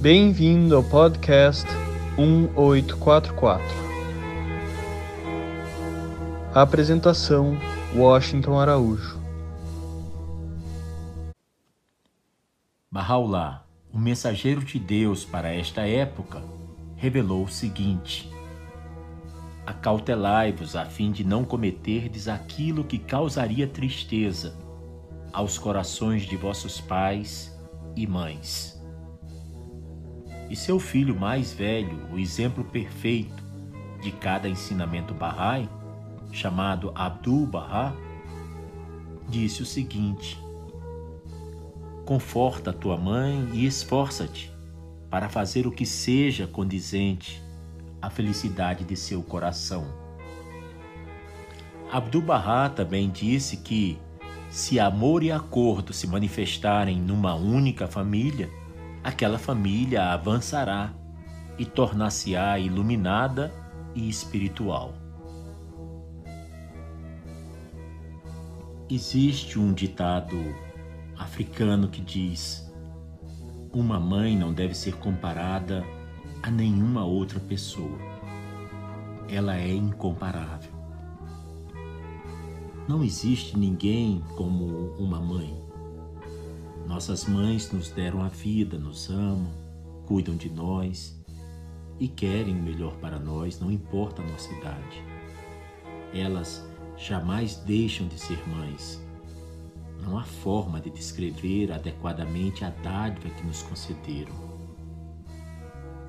Bem-vindo ao podcast 1844. A apresentação: Washington Araújo. Bahá'u'lláh, o mensageiro de Deus para esta época, revelou o seguinte: Acautelai-vos a fim de não cometerdes aquilo que causaria tristeza aos corações de vossos pais e mães. E seu filho mais velho, o exemplo perfeito de cada ensinamento Bahá'í, chamado Abdul-Bahá, disse o seguinte: Conforta tua mãe e esforça-te para fazer o que seja condizente à felicidade de seu coração. Abdul-Bahá também disse que, se amor e acordo se manifestarem numa única família, aquela família avançará e tornar-se-á iluminada e espiritual. Existe um ditado africano que diz: Uma mãe não deve ser comparada a nenhuma outra pessoa. Ela é incomparável. Não existe ninguém como uma mãe. Nossas mães nos deram a vida, nos amam, cuidam de nós e querem o melhor para nós, não importa a nossa idade. Elas jamais deixam de ser mães. Não há forma de descrever adequadamente a dádiva que nos concederam.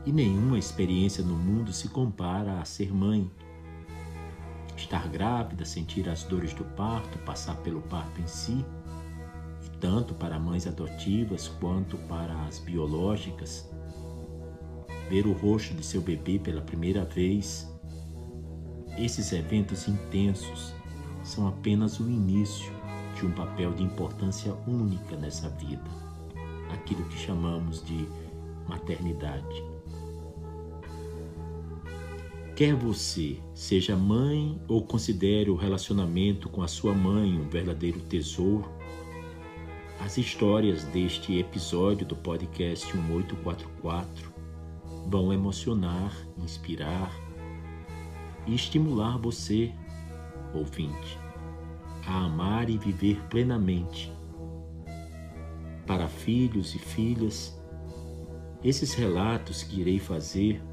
E nenhuma experiência no mundo se compara a ser mãe. Estar grávida, sentir as dores do parto, passar pelo parto em si tanto para mães adotivas quanto para as biológicas. Ver o rosto de seu bebê pela primeira vez. Esses eventos intensos são apenas o início de um papel de importância única nessa vida, aquilo que chamamos de maternidade. Quer você seja mãe ou considere o relacionamento com a sua mãe um verdadeiro tesouro, as histórias deste episódio do podcast 1844 vão emocionar, inspirar e estimular você, ouvinte, a amar e viver plenamente. Para filhos e filhas, esses relatos que irei fazer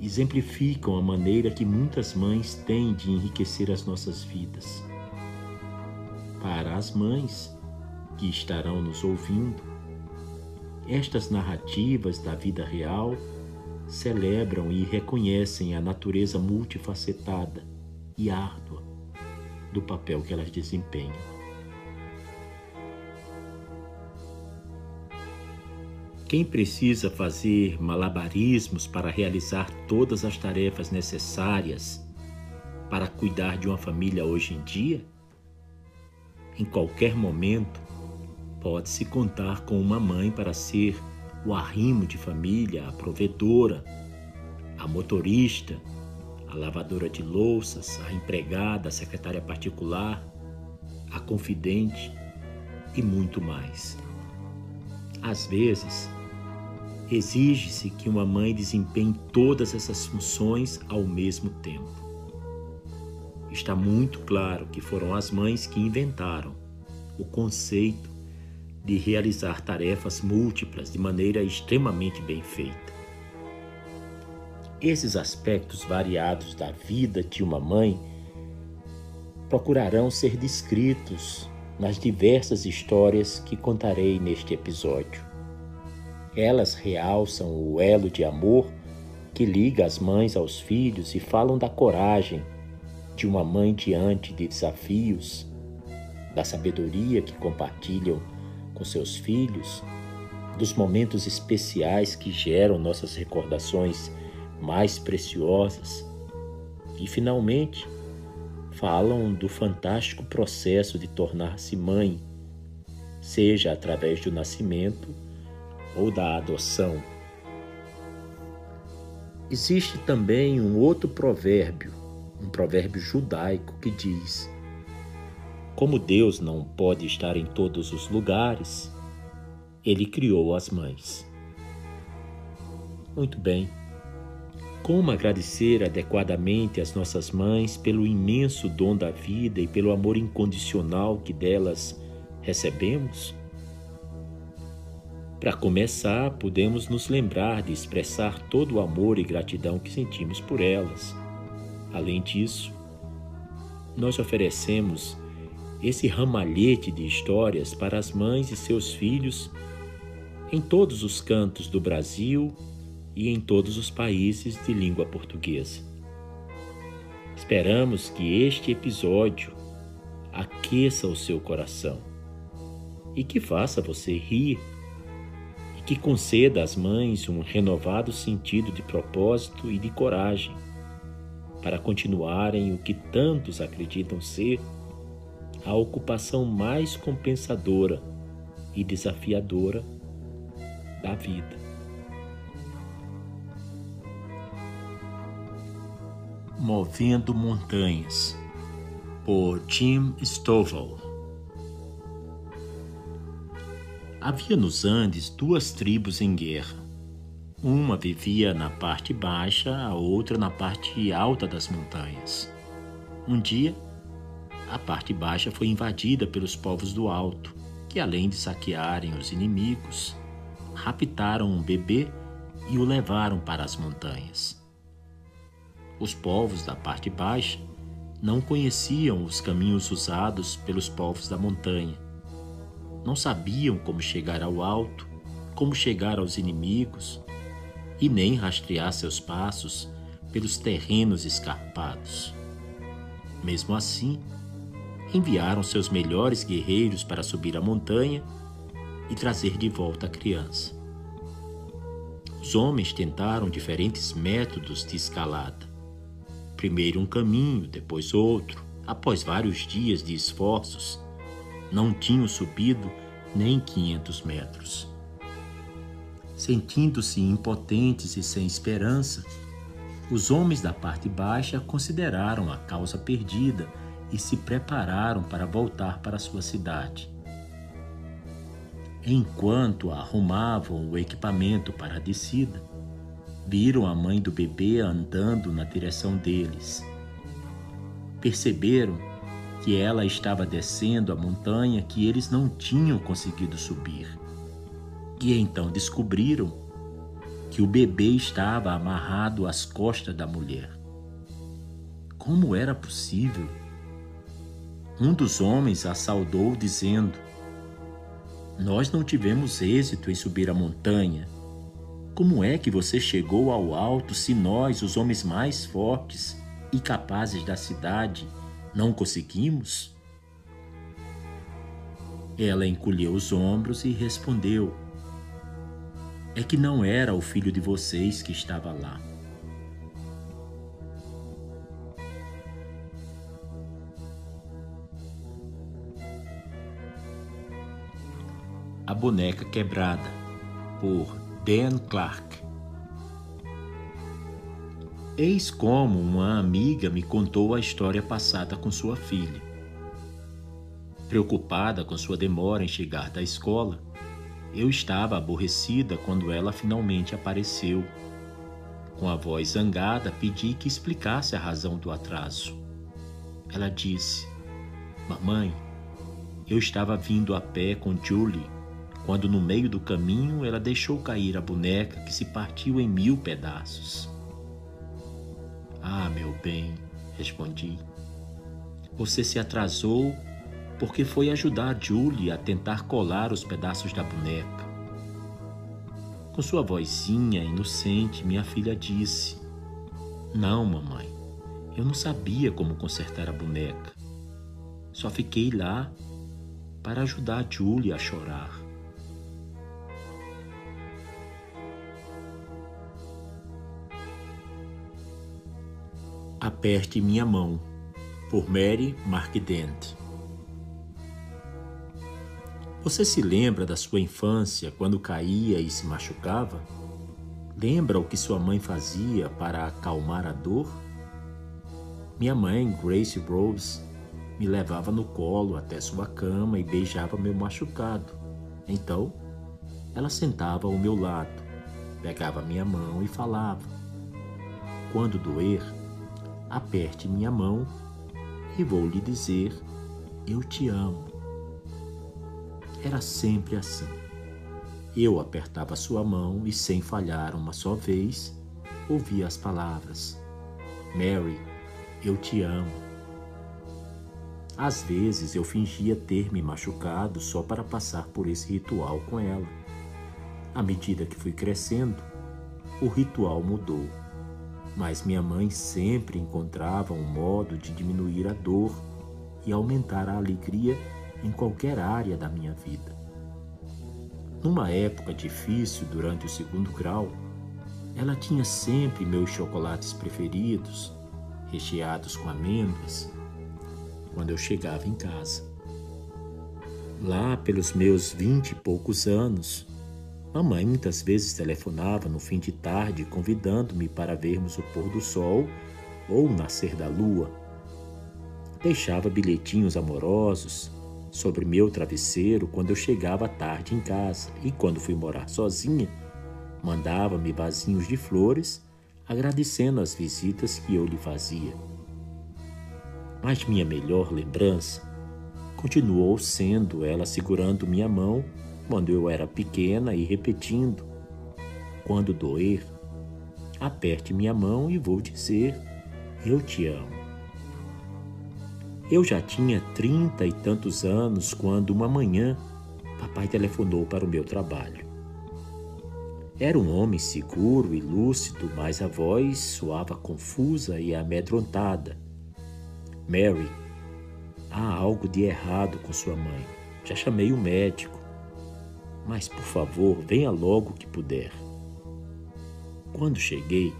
exemplificam a maneira que muitas mães têm de enriquecer as nossas vidas. Para as mães, que estarão nos ouvindo, estas narrativas da vida real celebram e reconhecem a natureza multifacetada e árdua do papel que elas desempenham. Quem precisa fazer malabarismos para realizar todas as tarefas necessárias para cuidar de uma família hoje em dia? Em qualquer momento, Pode-se contar com uma mãe para ser o arrimo de família, a provedora, a motorista, a lavadora de louças, a empregada, a secretária particular, a confidente e muito mais. Às vezes, exige-se que uma mãe desempenhe todas essas funções ao mesmo tempo. Está muito claro que foram as mães que inventaram o conceito de realizar tarefas múltiplas de maneira extremamente bem feita. Esses aspectos variados da vida de uma mãe procurarão ser descritos nas diversas histórias que contarei neste episódio. Elas realçam o elo de amor que liga as mães aos filhos e falam da coragem de uma mãe diante de desafios, da sabedoria que compartilham com seus filhos, dos momentos especiais que geram nossas recordações mais preciosas e, finalmente, falam do fantástico processo de tornar-se mãe, seja através do nascimento ou da adoção. Existe também um outro provérbio, um provérbio judaico que diz: como Deus não pode estar em todos os lugares, ele criou as mães. Muito bem. Como agradecer adequadamente às nossas mães pelo imenso dom da vida e pelo amor incondicional que delas recebemos? Para começar, podemos nos lembrar de expressar todo o amor e gratidão que sentimos por elas. Além disso, nós oferecemos esse ramalhete de histórias para as mães e seus filhos em todos os cantos do Brasil e em todos os países de língua portuguesa. Esperamos que este episódio aqueça o seu coração e que faça você rir e que conceda às mães um renovado sentido de propósito e de coragem para continuarem o que tantos acreditam ser a ocupação mais compensadora e desafiadora da vida. Movendo Montanhas, por Jim Stovall. Havia nos Andes duas tribos em guerra. Uma vivia na parte baixa, a outra na parte alta das montanhas. Um dia, a parte baixa foi invadida pelos povos do alto, que além de saquearem os inimigos, raptaram um bebê e o levaram para as montanhas. Os povos da parte baixa não conheciam os caminhos usados pelos povos da montanha. Não sabiam como chegar ao alto, como chegar aos inimigos e nem rastrear seus passos pelos terrenos escarpados. Mesmo assim, enviaram seus melhores guerreiros para subir a montanha e trazer de volta a criança. Os homens tentaram diferentes métodos de escalada. Primeiro um caminho, depois outro. Após vários dias de esforços, não tinham subido nem 500 metros. Sentindo-se impotentes e sem esperança, os homens da parte baixa consideraram a causa perdida e se prepararam para voltar para sua cidade. Enquanto arrumavam o equipamento para a descida, viram a mãe do bebê andando na direção deles. Perceberam que ela estava descendo a montanha que eles não tinham conseguido subir. E então descobriram que o bebê estava amarrado às costas da mulher. Como era possível? Um dos homens a saudou, dizendo: Nós não tivemos êxito em subir a montanha. Como é que você chegou ao alto se nós, os homens mais fortes e capazes da cidade, não conseguimos? Ela encolheu os ombros e respondeu: É que não era o filho de vocês que estava lá. A Boneca Quebrada, por Dan Clark. Eis como uma amiga me contou a história passada com sua filha. Preocupada com sua demora em chegar da escola, eu estava aborrecida quando ela finalmente apareceu. Com a voz zangada, pedi que explicasse a razão do atraso. Ela disse: Mamãe, eu estava vindo a pé com Julie quando no meio do caminho ela deixou cair a boneca que se partiu em mil pedaços. Ah, meu bem, respondi. Você se atrasou porque foi ajudar Julie a tentar colar os pedaços da boneca. Com sua vozinha inocente, minha filha disse: Não, mamãe, eu não sabia como consertar a boneca. Só fiquei lá para ajudar Julie a chorar. Aperte Minha Mão, por Mary Marquident. Você se lembra da sua infância quando caía e se machucava? Lembra o que sua mãe fazia para acalmar a dor? Minha mãe, Grace Rose, me levava no colo até sua cama e beijava meu machucado. Então, ela sentava ao meu lado, pegava minha mão e falava: Quando doer, aperte minha mão e vou lhe dizer: Eu te amo. Era sempre assim. Eu apertava sua mão e, sem falhar uma só vez, ouvia as palavras: Mary, eu te amo. Às vezes eu fingia ter me machucado só para passar por esse ritual com ela. À medida que fui crescendo, o ritual mudou, mas minha mãe sempre encontrava um modo de diminuir a dor e aumentar a alegria em qualquer área da minha vida. Numa época difícil durante o segundo grau, ela tinha sempre meus chocolates preferidos, recheados com amêndoas, quando eu chegava em casa. Lá pelos meus vinte e poucos anos, mamãe muitas vezes telefonava no fim de tarde convidando-me para vermos o pôr do sol ou o nascer da lua. Deixava bilhetinhos amorosos sobre meu travesseiro quando eu chegava tarde em casa e quando fui morar sozinha, mandava-me vasinhos de flores agradecendo as visitas que eu lhe fazia. Mas minha melhor lembrança continuou sendo ela segurando minha mão quando eu era pequena e repetindo: Quando doer, aperte minha mão e vou dizer: Eu te amo. Eu já tinha trinta e tantos anos quando, uma manhã, papai telefonou para o meu trabalho. Era um homem seguro e lúcido, mas a voz soava confusa e amedrontada. Mary, há algo de errado com sua mãe. Já chamei o médico. Mas, por favor, venha logo que puder. Quando cheguei,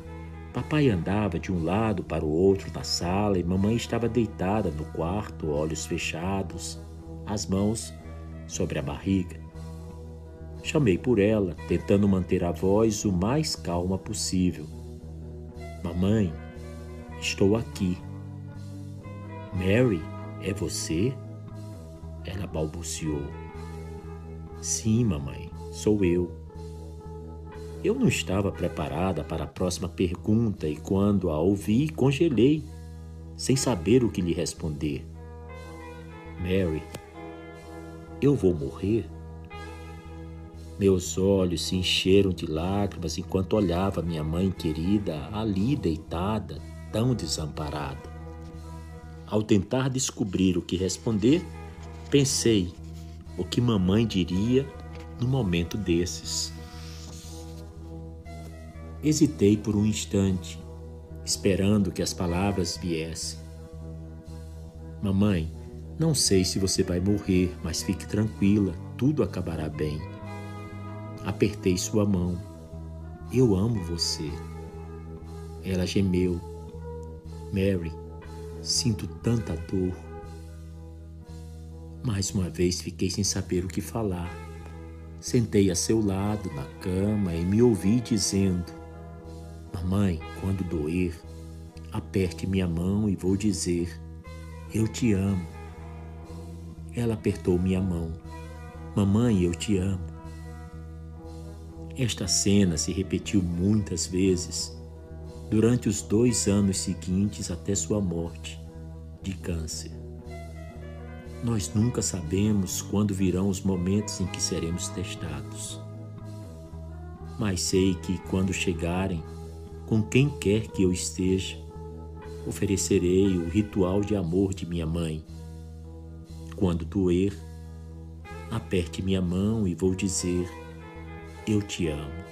papai andava de um lado para o outro na sala e mamãe estava deitada no quarto, olhos fechados, as mãos sobre a barriga. Chamei por ela, tentando manter a voz o mais calma possível. Mamãe, estou aqui. Mary, é você? Ela balbuciou. Sim, mamãe, sou eu. Eu não estava preparada para a próxima pergunta e, quando a ouvi, congelei, sem saber o que lhe responder. Mary, eu vou morrer? Meus olhos se encheram de lágrimas enquanto olhava minha mãe querida ali deitada, tão desamparada. Ao tentar descobrir o que responder, pensei o que mamãe diria no momento desses. Hesitei por um instante, esperando que as palavras viessem. Mamãe, não sei se você vai morrer, mas fique tranquila, tudo acabará bem. Apertei sua mão. Eu amo você. Ela gemeu. Mary, sinto tanta dor. Mais uma vez fiquei sem saber o que falar. Sentei a seu lado na cama e me ouvi dizendo: Mamãe, quando doer, aperte minha mão e vou dizer: Eu te amo. Ela apertou minha mão. Mamãe, eu te amo. Esta cena se repetiu muitas vezes durante os dois anos seguintes até sua morte de câncer. Nós nunca sabemos quando virão os momentos em que seremos testados. Mas sei que quando chegarem, com quem quer que eu esteja, oferecerei o ritual de amor de minha mãe. Quando doer, aperte minha mão e vou dizer eu te amo.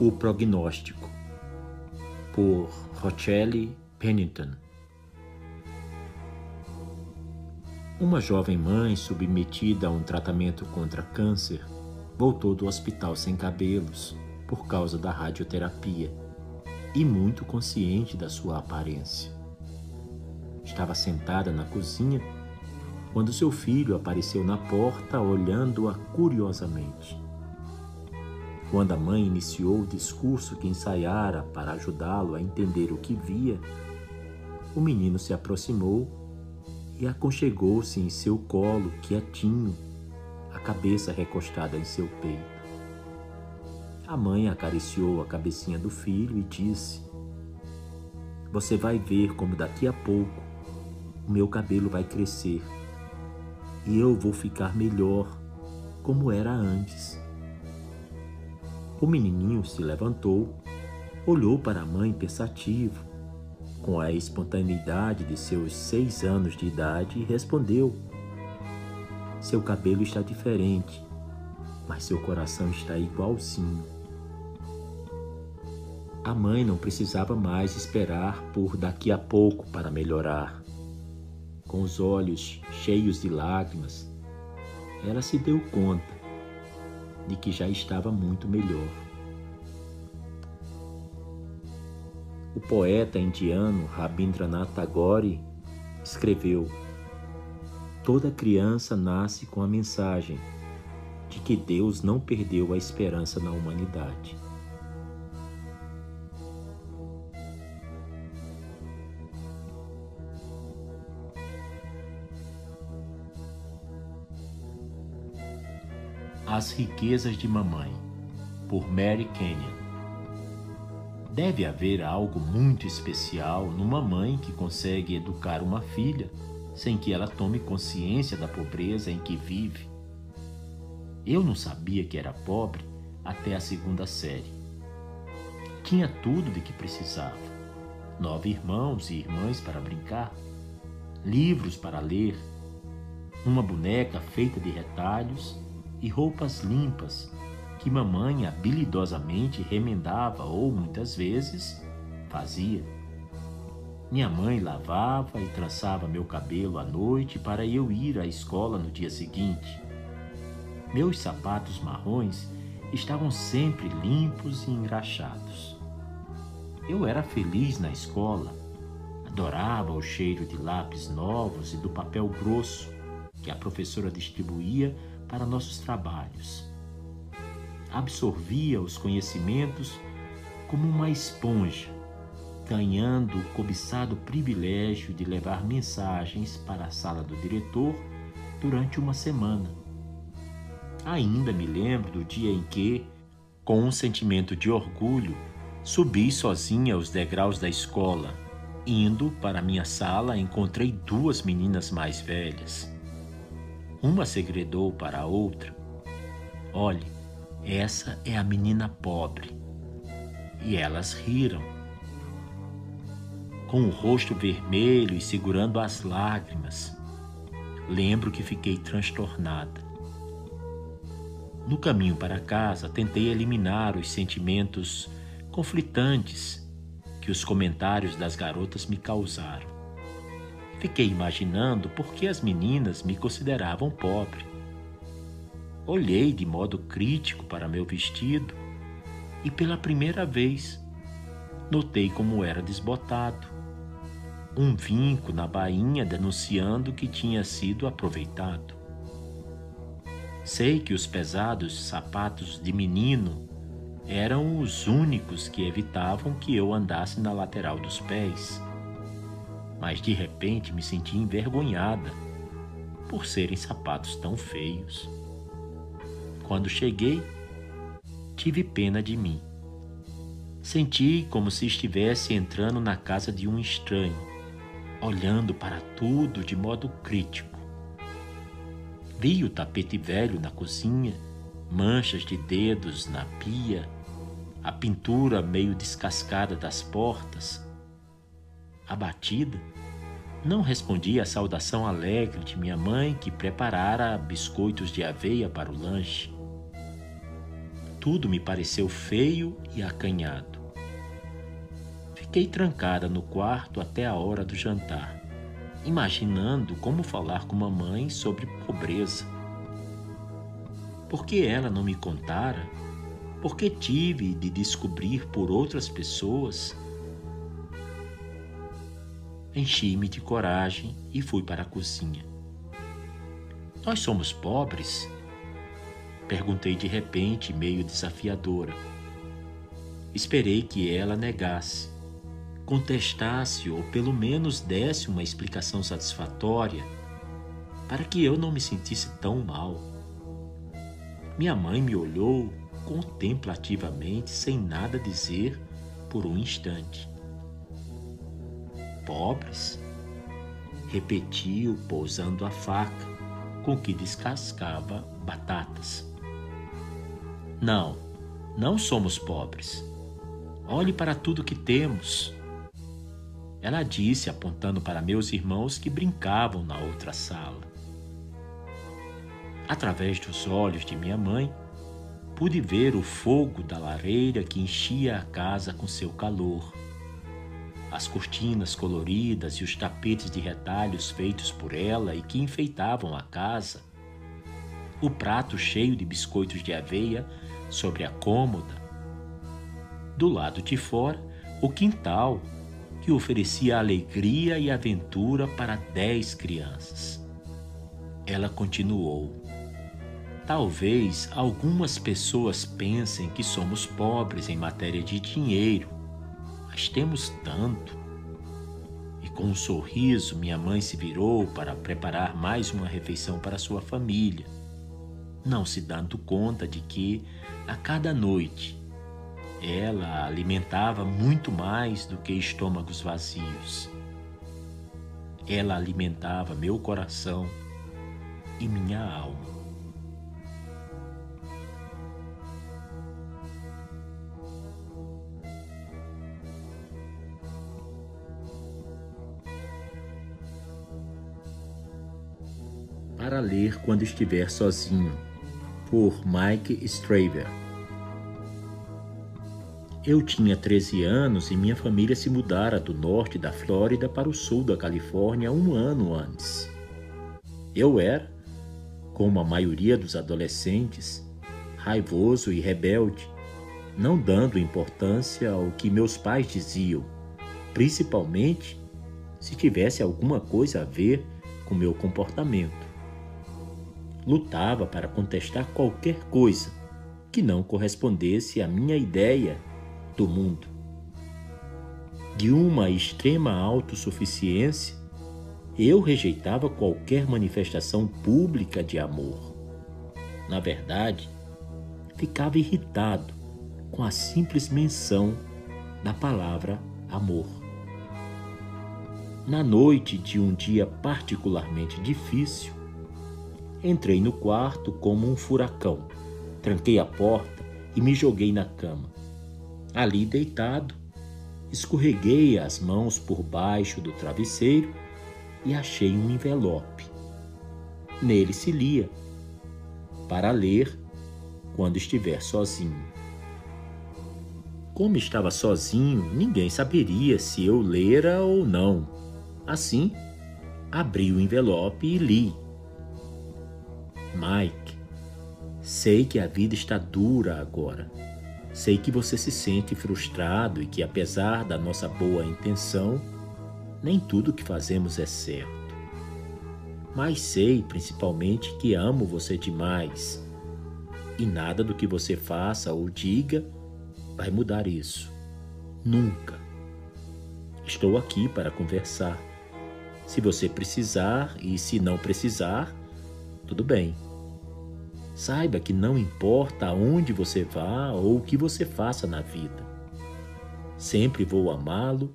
O prognóstico por Rochelle Pennington. Uma jovem mãe submetida a um tratamento contra câncer voltou do hospital sem cabelos por causa da radioterapia e muito consciente da sua aparência. Estava sentada na cozinha quando seu filho apareceu na porta olhando-a curiosamente. Quando a mãe iniciou o discurso que ensaiara para ajudá-lo a entender o que via, o menino se aproximou e aconchegou-se em seu colo, quietinho, a cabeça recostada em seu peito. A mãe acariciou a cabecinha do filho e disse: Você vai ver como daqui a pouco o meu cabelo vai crescer e eu vou ficar melhor, como era antes. O menininho se levantou, olhou para a mãe pensativo, com a espontaneidade de seus seis anos de idade, e respondeu: Seu cabelo está diferente, mas seu coração está igualzinho. A mãe não precisava mais esperar por daqui a pouco para melhorar. Com os olhos cheios de lágrimas, ela se deu conta de que já estava muito melhor. O poeta indiano Rabindranath Tagore escreveu: Toda criança nasce com a mensagem de que Deus não perdeu a esperança na humanidade. As Riquezas de Mamãe, por Mary Kenyon. Deve haver algo muito especial numa mãe que consegue educar uma filha sem que ela tome consciência da pobreza em que vive. Eu não sabia que era pobre até a segunda série. Tinha tudo de que precisava: nove irmãos e irmãs para brincar, livros para ler, uma boneca feita de retalhos e roupas limpas que mamãe habilidosamente remendava ou muitas vezes fazia. Minha mãe lavava e trançava meu cabelo à noite para eu ir à escola no dia seguinte. Meus sapatos marrons estavam sempre limpos e engraxados. Eu era feliz na escola. Adorava o cheiro de lápis novos e do papel grosso que a professora distribuía para nossos trabalhos. Absorvia os conhecimentos como uma esponja, ganhando o cobiçado privilégio de levar mensagens para a sala do diretor durante uma semana. Ainda me lembro do dia em que, com um sentimento de orgulho, subi sozinha os degraus da escola. Indo para minha sala, encontrei duas meninas mais velhas. Uma segredou para a outra: Olhe, essa é a menina pobre. E elas riram. Com o rosto vermelho e segurando as lágrimas, lembro que fiquei transtornada. No caminho para casa, tentei eliminar os sentimentos conflitantes que os comentários das garotas me causaram. Fiquei imaginando por que as meninas me consideravam pobre. Olhei de modo crítico para meu vestido e pela primeira vez notei como era desbotado. Um vinco na bainha denunciando que tinha sido aproveitado. Sei que os pesados sapatos de menino eram os únicos que evitavam que eu andasse na lateral dos pés mas de repente me senti envergonhada por serem sapatos tão feios. Quando cheguei, tive pena de mim. Senti como se estivesse entrando na casa de um estranho, olhando para tudo de modo crítico. Vi o tapete velho na cozinha, manchas de dedos na pia, a pintura meio descascada das portas abatida, não respondi à saudação alegre de minha mãe que preparara biscoitos de aveia para o lanche. Tudo me pareceu feio e acanhado. Fiquei trancada no quarto até a hora do jantar, imaginando como falar com mamãe sobre pobreza. Por que ela não me contara? Por que tive de descobrir por outras pessoas enchi-me de coragem e fui para a cozinha. Nós somos pobres? Perguntei de repente, meio desafiadora. Esperei que ela negasse. contestasse ou pelo menos desse uma explicação satisfatória para que eu não me sentisse tão mal. Minha mãe me olhou contemplativamente, sem nada dizer, por um instante. Pobres? Repetiu, pousando a faca com que descascava batatas. Não, não somos pobres. Olhe para tudo que temos. Ela disse, apontando para meus irmãos que brincavam na outra sala. Através dos olhos de minha mãe, pude ver o fogo da lareira que enchia a casa com seu calor. As cortinas coloridas e os tapetes de retalhos feitos por ela e que enfeitavam a casa. O prato cheio de biscoitos de aveia sobre a cômoda. Do lado de fora, o quintal, que oferecia alegria e aventura para dez crianças. Ela continuou. Talvez algumas pessoas pensem que somos pobres em matéria de dinheiro, mas temos tanto. E com um sorriso, minha mãe se virou para preparar mais uma refeição para sua família, não se dando conta de que, a cada noite, ela alimentava muito mais do que estômagos vazios. Ela alimentava meu coração e minha alma. Para ler quando estiver sozinho, por Mike Straver. Eu tinha 13 anos e minha família se mudara do norte da Flórida para o sul da Califórnia um ano antes. Eu era, como a maioria dos adolescentes, raivoso e rebelde, não dando importância ao que meus pais diziam, principalmente se tivesse alguma coisa a ver com meu comportamento lutava para contestar qualquer coisa que não correspondesse à minha ideia do mundo. De uma extrema autossuficiência, eu rejeitava qualquer manifestação pública de amor. Na verdade, ficava irritado com a simples menção da palavra amor. Na noite de um dia particularmente difícil, Entrei no quarto como um furacão. Tranquei a porta e me joguei na cama. Ali deitado, escorreguei as mãos por baixo do travesseiro e achei um envelope. Nele se lia: Para ler quando estiver sozinho. Como estava sozinho, ninguém saberia se eu lera ou não. Assim, abri o envelope e li Mike, sei que a vida está dura agora. Sei que você se sente frustrado e que, apesar da nossa boa intenção, nem tudo que fazemos é certo. Mas sei, principalmente, que amo você demais e nada do que você faça ou diga vai mudar isso. Nunca. Estou aqui para conversar. Se você precisar e se não precisar, tudo bem. Saiba que não importa aonde você vá ou o que você faça na vida. Sempre vou amá-lo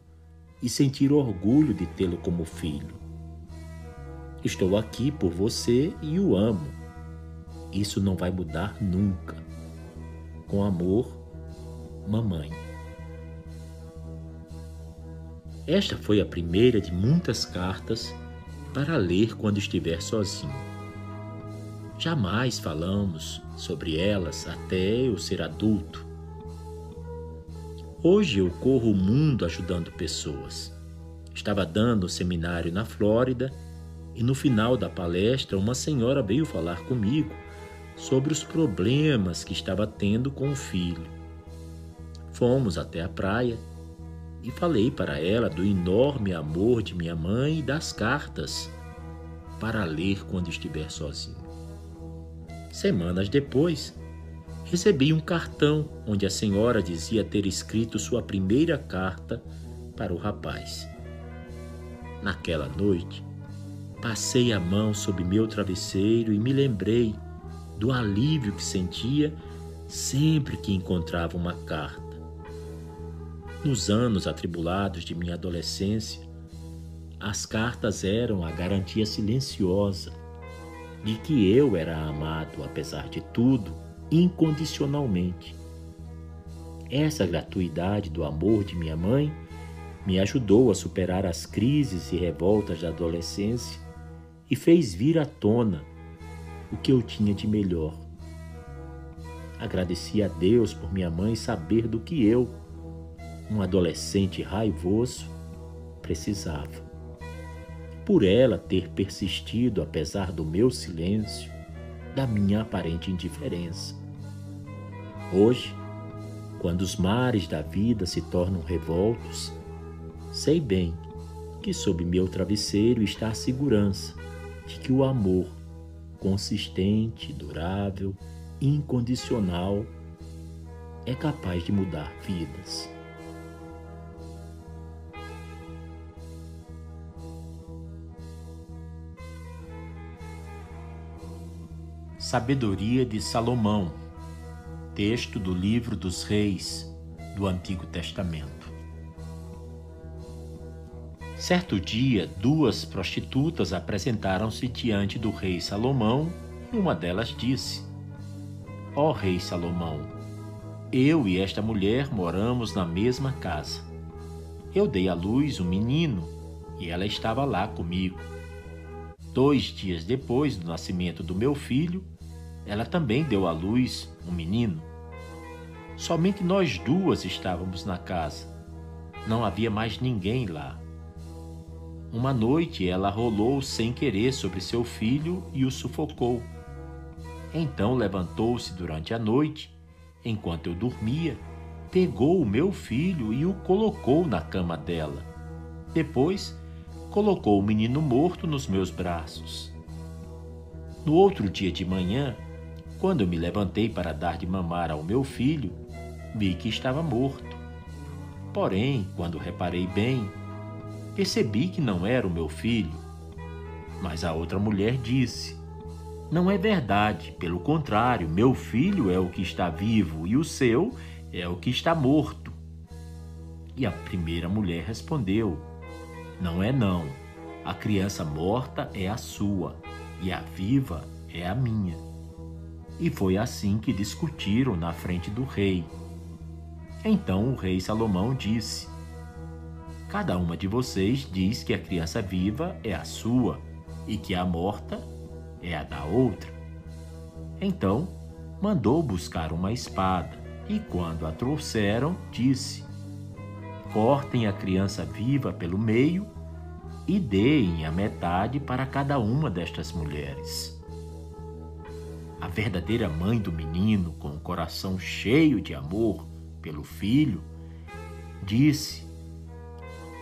e sentir orgulho de tê-lo como filho. Estou aqui por você e o amo. Isso não vai mudar nunca. Com amor, mamãe. Esta foi a primeira de muitas cartas para ler quando estiver sozinho. Jamais falamos sobre elas até eu ser adulto. Hoje eu corro o mundo ajudando pessoas. Estava dando um seminário na Flórida e no final da palestra uma senhora veio falar comigo sobre os problemas que estava tendo com o filho. Fomos até a praia e falei para ela do enorme amor de minha mãe e das cartas para ler quando estiver sozinho. Semanas depois, recebi um cartão onde a senhora dizia ter escrito sua primeira carta para o rapaz. Naquela noite, passei a mão sobre meu travesseiro e me lembrei do alívio que sentia sempre que encontrava uma carta. Nos anos atribulados de minha adolescência, as cartas eram a garantia silenciosa de que eu era amado, apesar de tudo, incondicionalmente. Essa gratuidade do amor de minha mãe me ajudou a superar as crises e revoltas da adolescência e fez vir à tona o que eu tinha de melhor. Agradeci a Deus por minha mãe saber do que eu, um adolescente raivoso, precisava. Por ela ter persistido apesar do meu silêncio, da minha aparente indiferença. Hoje, quando os mares da vida se tornam revoltos, sei bem que sob meu travesseiro está a segurança de que o amor, consistente, durável, incondicional, é capaz de mudar vidas. Sabedoria de Salomão, texto do livro dos Reis do Antigo Testamento. Certo dia, duas prostitutas apresentaram-se diante do rei Salomão e uma delas disse: Ó oh, rei Salomão, eu e esta mulher moramos na mesma casa. Eu dei à luz um menino e ela estava lá comigo. Dois dias depois do nascimento do meu filho, ela também deu à luz um menino. Somente nós duas estávamos na casa. Não havia mais ninguém lá. Uma noite ela rolou sem querer sobre seu filho e o sufocou. Então levantou-se durante a noite, enquanto eu dormia, pegou o meu filho e o colocou na cama dela. Depois, colocou o menino morto nos meus braços. No outro dia de manhã, quando me levantei para dar de mamar ao meu filho, vi que estava morto. Porém, quando reparei bem, Percebi que não era o meu filho. Mas a outra mulher disse: Não é verdade, pelo contrário, meu filho é o que está vivo e o seu é o que está morto. E a primeira mulher respondeu: Não é não. A criança morta é a sua e a viva é a minha. E foi assim que discutiram na frente do rei. Então o rei Salomão disse: Cada uma de vocês diz que a criança viva é a sua e que a morta é a da outra. Então, mandou buscar uma espada e, quando a trouxeram, disse: Cortem a criança viva pelo meio e deem a metade para cada uma destas mulheres. A verdadeira mãe do menino, com o coração cheio de amor pelo filho, disse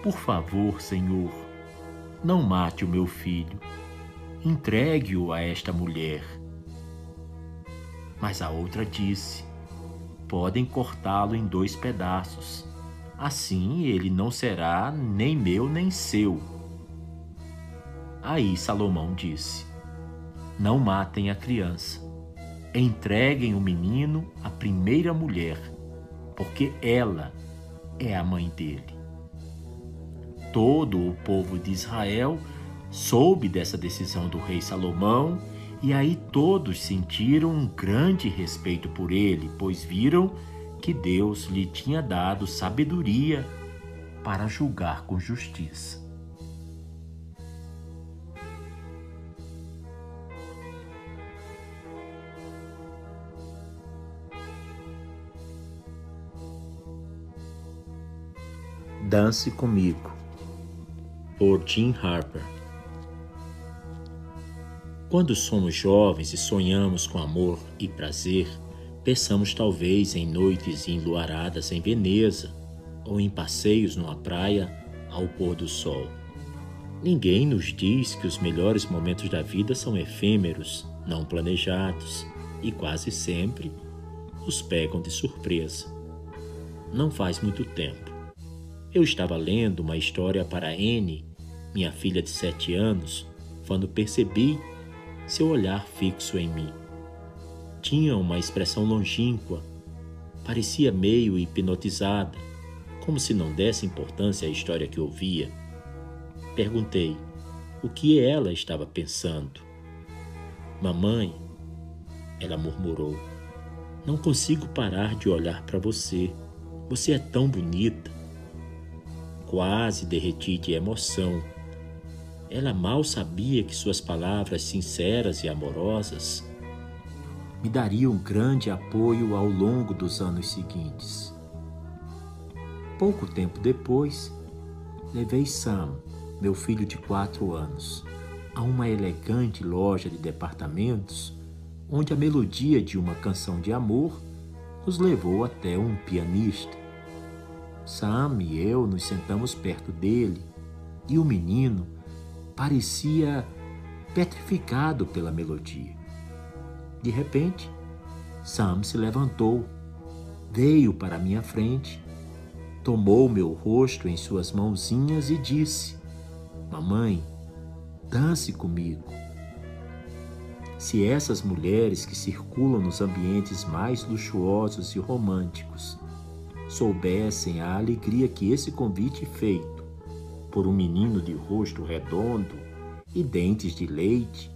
por favor, Senhor, não mate o meu filho. Entregue-o a esta mulher. Mas a outra disse: Podem cortá-lo em dois pedaços. Assim ele não será nem meu nem seu. Aí Salomão disse: Não matem a criança. Entreguem o menino à primeira mulher, porque ela é a mãe dele todo o povo de Israel soube dessa decisão do rei Salomão e aí todos sentiram um grande respeito por ele, pois viram que Deus lhe tinha dado sabedoria para julgar com justiça. Dance comigo por Jim Harper. Quando somos jovens e sonhamos com amor e prazer, pensamos talvez em noites enluaradas em Veneza ou em passeios numa praia ao pôr do sol. Ninguém nos diz que os melhores momentos da vida são efêmeros, não planejados e quase sempre nos pegam de surpresa. Não faz muito tempo Eu estava lendo uma história para Anne, minha filha de sete anos, quando percebi seu olhar fixo em mim. Tinha uma expressão longínqua, parecia meio hipnotizada, como se não desse importância à história que ouvia. Perguntei o que ela estava pensando. Mamãe, ela murmurou, não consigo parar de olhar para você. Você é tão bonita. Quase derreti de emoção. Ela mal sabia que suas palavras sinceras e amorosas me dariam grande apoio ao longo dos anos seguintes. Pouco tempo depois, levei Sam, meu filho de quatro anos, a uma elegante loja de departamentos onde a melodia de uma canção de amor nos levou até um pianista. Sam e eu nos sentamos perto dele e o menino parecia petrificado pela melodia. De repente, Sam se levantou, veio para minha frente, tomou meu rosto em suas mãozinhas e disse: Mamãe, dance comigo. Se essas mulheres que circulam nos ambientes mais luxuosos e românticos soubessem a alegria que esse convite feito por um menino de rosto redondo e dentes de leite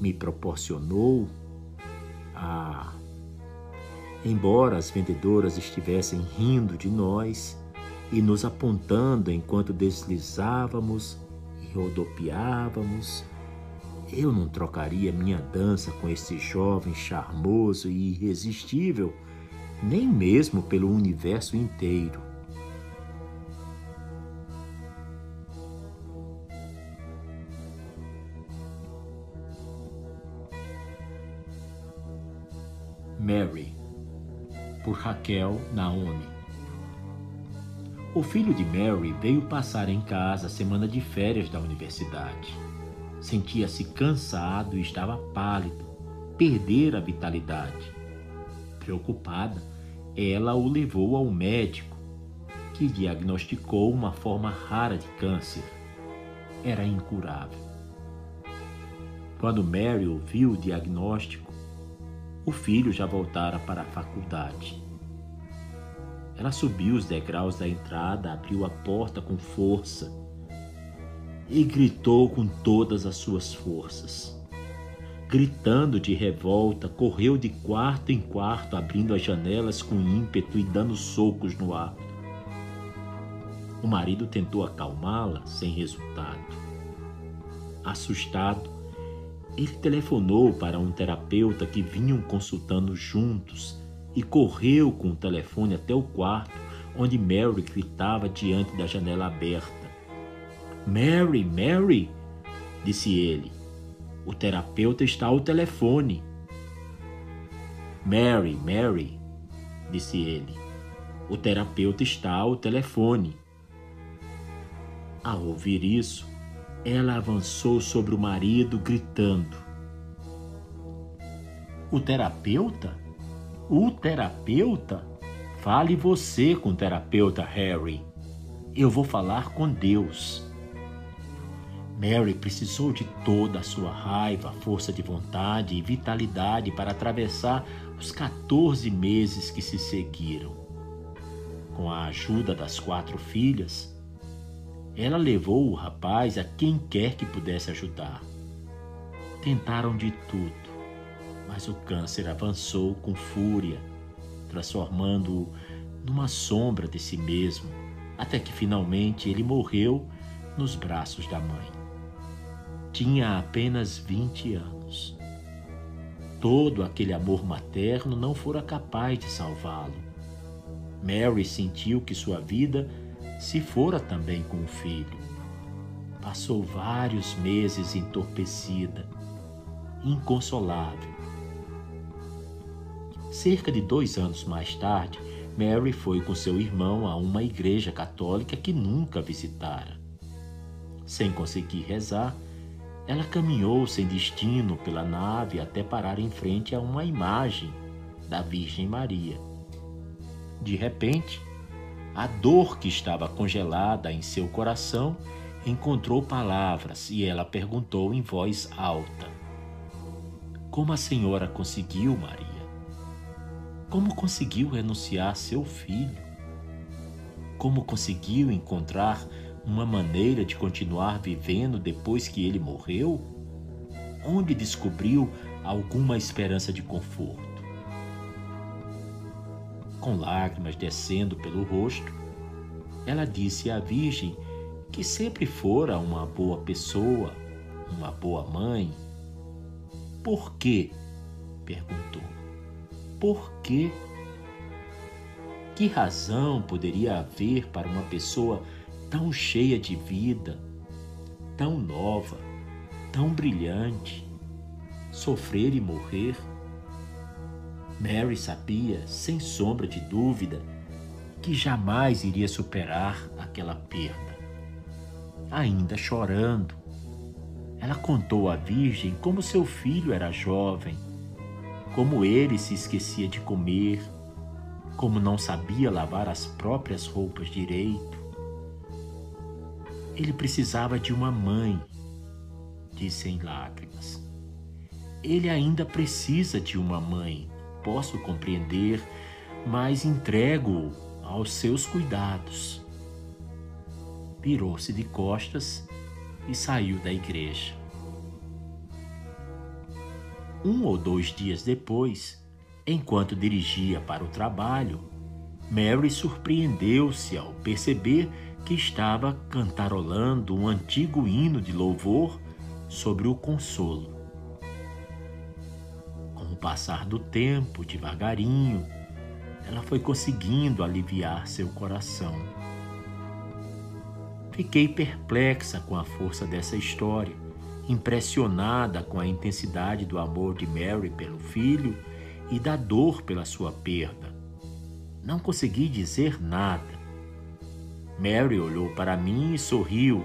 me proporcionou, ah, embora as vendedoras estivessem rindo de nós e nos apontando enquanto deslizávamos e rodopiávamos, eu não trocaria minha dança com esse jovem charmoso e irresistível nem mesmo pelo universo inteiro. Mary, por Raquel Naomi. O filho de Mary veio passar em casa a semana de férias da universidade. Sentia-se cansado e estava pálido, perdera a vitalidade. Preocupada, ela o levou ao médico, que diagnosticou uma forma rara de câncer. Era incurável. Quando Mary ouviu o diagnóstico, o filho já voltara para a faculdade. Ela subiu os degraus da entrada, abriu a porta com força e gritou com todas as suas forças gritando de revolta, correu de quarto em quarto, abrindo as janelas com ímpeto e dando socos no ar. O marido tentou acalmá-la sem resultado. Assustado, ele telefonou para um terapeuta que vinham consultando juntos e correu com o telefone até o quarto onde Mary gritava diante da janela aberta. Mary, Mary, disse ele. O terapeuta está ao telefone. Mary, Mary, disse ele. O terapeuta está ao telefone. Ao ouvir isso, ela avançou sobre o marido, gritando: O terapeuta? O terapeuta? Fale você com o terapeuta, Harry. Eu vou falar com Deus. Mary precisou de toda a sua raiva, força de vontade e vitalidade para atravessar os 14 meses que se seguiram. Com a ajuda das quatro filhas, ela levou o rapaz a quem quer que pudesse ajudar. Tentaram de tudo, mas o câncer avançou com fúria, transformando-o numa sombra de si mesmo, até que finalmente ele morreu nos braços da mãe. Tinha apenas 20 anos. Todo aquele amor materno não fora capaz de salvá-lo. Mary sentiu que sua vida se fora também com o filho. Passou vários meses entorpecida, inconsolável. Cerca de dois anos mais tarde, Mary foi com seu irmão a uma igreja católica que nunca visitara. Sem conseguir rezar, ela caminhou sem destino pela nave até parar em frente a uma imagem da Virgem Maria. De repente, a dor que estava congelada em seu coração encontrou palavras e ela perguntou em voz alta: Como a senhora conseguiu, Maria? Como conseguiu renunciar seu filho? Como conseguiu encontrar uma maneira de continuar vivendo depois que ele morreu? Onde descobriu alguma esperança de conforto? Com lágrimas descendo pelo rosto, ela disse à Virgem que sempre fora uma boa pessoa, uma boa mãe. Por quê? perguntou. Por quê? Que razão poderia haver para uma pessoa tão cheia de vida, tão nova, tão brilhante, sofrer e morrer? Mary sabia, sem sombra de dúvida, que jamais iria superar aquela perda ainda chorando. Ela contou à Virgem como seu filho era jovem, como ele se esquecia de comer, como não sabia lavar as próprias roupas direito. Ele precisava de uma mãe, disse em lágrimas. Ele ainda precisa de uma mãe, posso compreender, mas entrego-o aos seus cuidados virou-se de costas e saiu da igreja. Um ou dois dias depois, enquanto dirigia para o trabalho, Mary surpreendeu-se ao perceber que estava cantarolando um antigo hino de louvor sobre o consolo. Com o passar do tempo, devagarinho, ela foi conseguindo aliviar seu coração. Fiquei perplexa com a força dessa história, impressionada com a intensidade do amor de Mary pelo filho e da dor pela sua perda. Não consegui dizer nada. Mary olhou para mim e sorriu.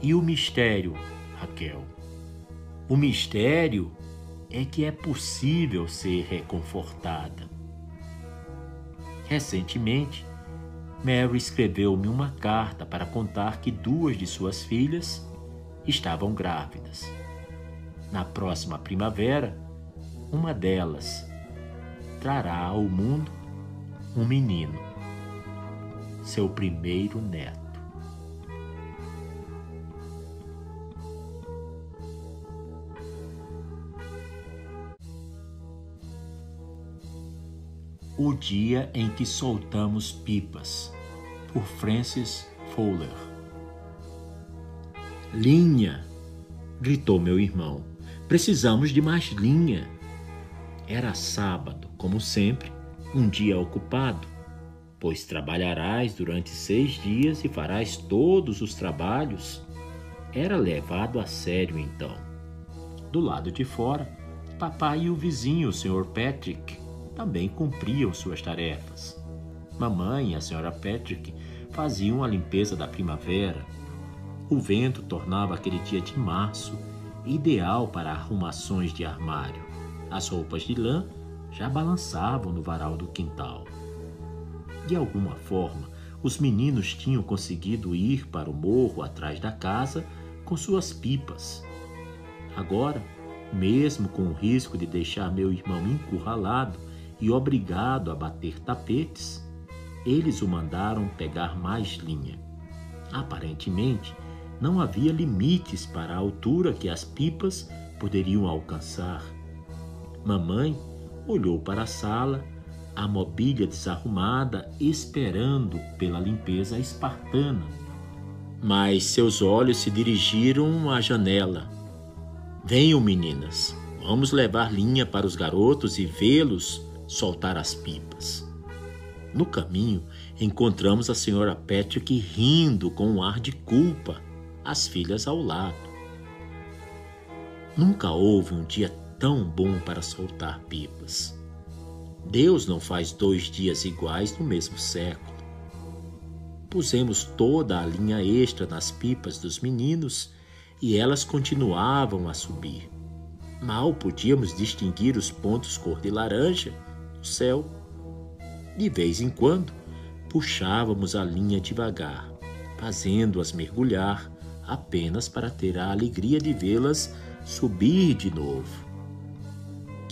E o mistério, Raquel? O mistério é que é possível ser reconfortada. Recentemente, Mary escreveu-me uma carta para contar que duas de suas filhas estavam grávidas. Na próxima primavera, uma delas trará ao mundo um menino, seu primeiro neto. O dia em que soltamos pipas por Francis Fowler. Linha! gritou meu irmão. Precisamos de mais linha. Era sábado, como sempre, um dia ocupado, pois trabalharás durante seis dias e farás todos os trabalhos. Era levado a sério então. Do lado de fora, papai e o vizinho, o Sr. Patrick, também cumpriam suas tarefas. Mamãe e a senhora Patrick faziam a limpeza da primavera. O vento tornava aquele dia de março ideal para arrumações de armário. As roupas de lã já balançavam no varal do quintal. De alguma forma, os meninos tinham conseguido ir para o morro atrás da casa com suas pipas. Agora, mesmo com o risco de deixar meu irmão encurralado e obrigado a bater tapetes, eles o mandaram pegar mais linha. Aparentemente, não havia limites para a altura que as pipas poderiam alcançar. Mamãe olhou para a sala, a mobília desarrumada, esperando pela limpeza espartana. Mas seus olhos se dirigiram à janela. Venham, meninas, vamos levar linha para os garotos e vê-los soltar as pipas. No caminho, encontramos a senhora Patrick rindo com um ar de culpa, as filhas ao lado. Nunca houve um dia tão bom para soltar pipas. Deus não faz dois dias iguais no mesmo século. Pusemos toda a linha extra nas pipas dos meninos e elas continuavam a subir. Mal podíamos distinguir os pontos cor de laranja no céu de vez em quando, puxávamos a linha devagar, fazendo-as mergulhar apenas para ter a alegria de vê-las subir de novo.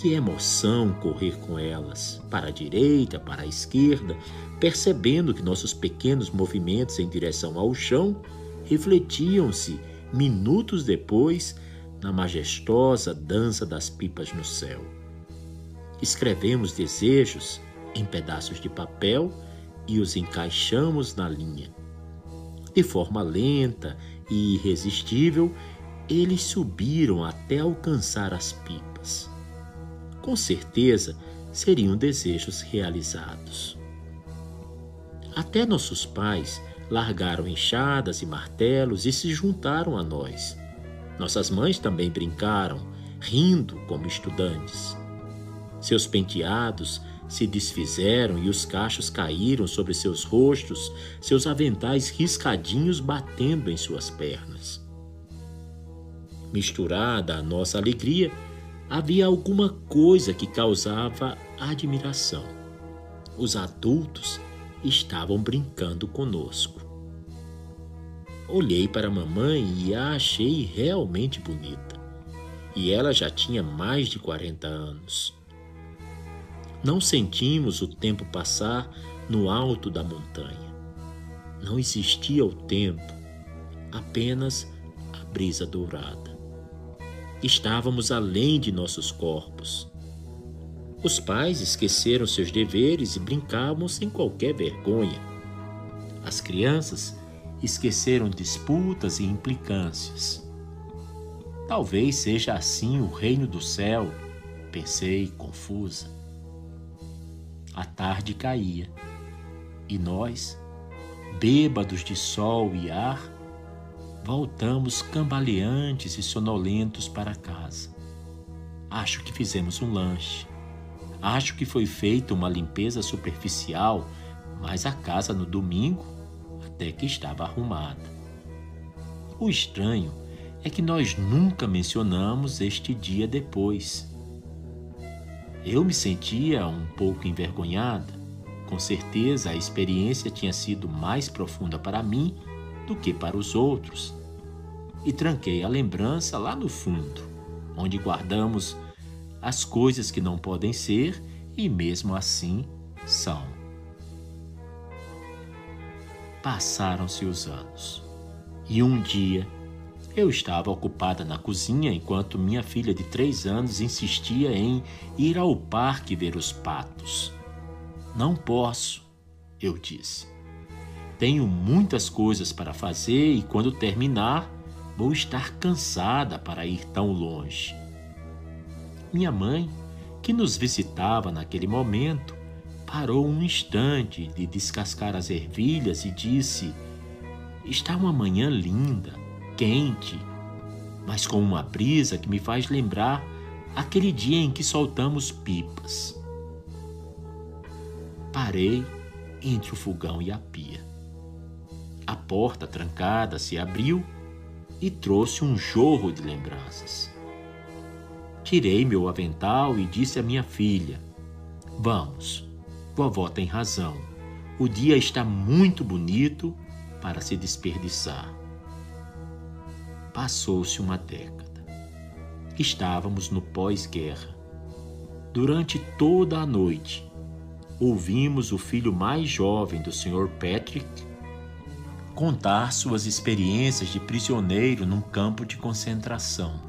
Que emoção correr com elas, para a direita, para a esquerda, percebendo que nossos pequenos movimentos em direção ao chão refletiam-se minutos depois na majestosa dança das pipas no céu. Escrevemos desejos em pedaços de papel e os encaixamos na linha. De forma lenta e irresistível, eles subiram até alcançar as pipas. Com certeza seriam desejos realizados. Até nossos pais largaram enxadas e martelos e se juntaram a nós. Nossas mães também brincaram, rindo como estudantes. Seus penteados se desfizeram e os cachos caíram sobre seus rostos, seus aventais riscadinhos batendo em suas pernas. Misturada à nossa alegria, havia alguma coisa que causava admiração. Os adultos estavam brincando conosco. Olhei para a mamãe e a achei realmente bonita. E ela já tinha mais de 40 anos. Não sentimos o tempo passar no alto da montanha. Não existia o tempo, apenas a brisa dourada. Estávamos além de nossos corpos. Os pais esqueceram seus deveres e brincavam sem qualquer vergonha. As crianças esqueceram disputas e implicâncias. Talvez seja assim o reino do céu, pensei confusa. A tarde caía e nós, bêbados de sol e ar, voltamos cambaleantes e sonolentos para casa. Acho que fizemos um lanche. Acho que foi feita uma limpeza superficial, mas a casa no domingo até que estava arrumada. O estranho é que nós nunca mencionamos este dia depois. Eu me sentia um pouco envergonhada. Com certeza a experiência tinha sido mais profunda para mim do que para os outros. E tranquei a lembrança lá no fundo, onde guardamos as coisas que não podem ser e mesmo assim são. Passaram-se os anos. E um dia eu estava ocupada na cozinha enquanto minha filha de três anos insistia em ir ao parque ver os patos. Não posso, eu disse. Tenho muitas coisas para fazer e quando terminar, vou estar cansada para ir tão longe. Minha mãe, que nos visitava naquele momento, parou um instante de descascar as ervilhas e disse: Está uma manhã linda quente, mas com uma brisa que me faz lembrar aquele dia em que soltamos pipas. Parei entre o fogão e a pia. A porta trancada se abriu e trouxe um jorro de lembranças. Tirei meu avental e disse à minha filha: Vamos, vovó tem razão. O dia está muito bonito para se desperdiçar. Passou-se uma década. Estávamos no pós-guerra. Durante toda a noite, ouvimos o filho mais jovem do Sr. Patrick contar suas experiências de prisioneiro num campo de concentração.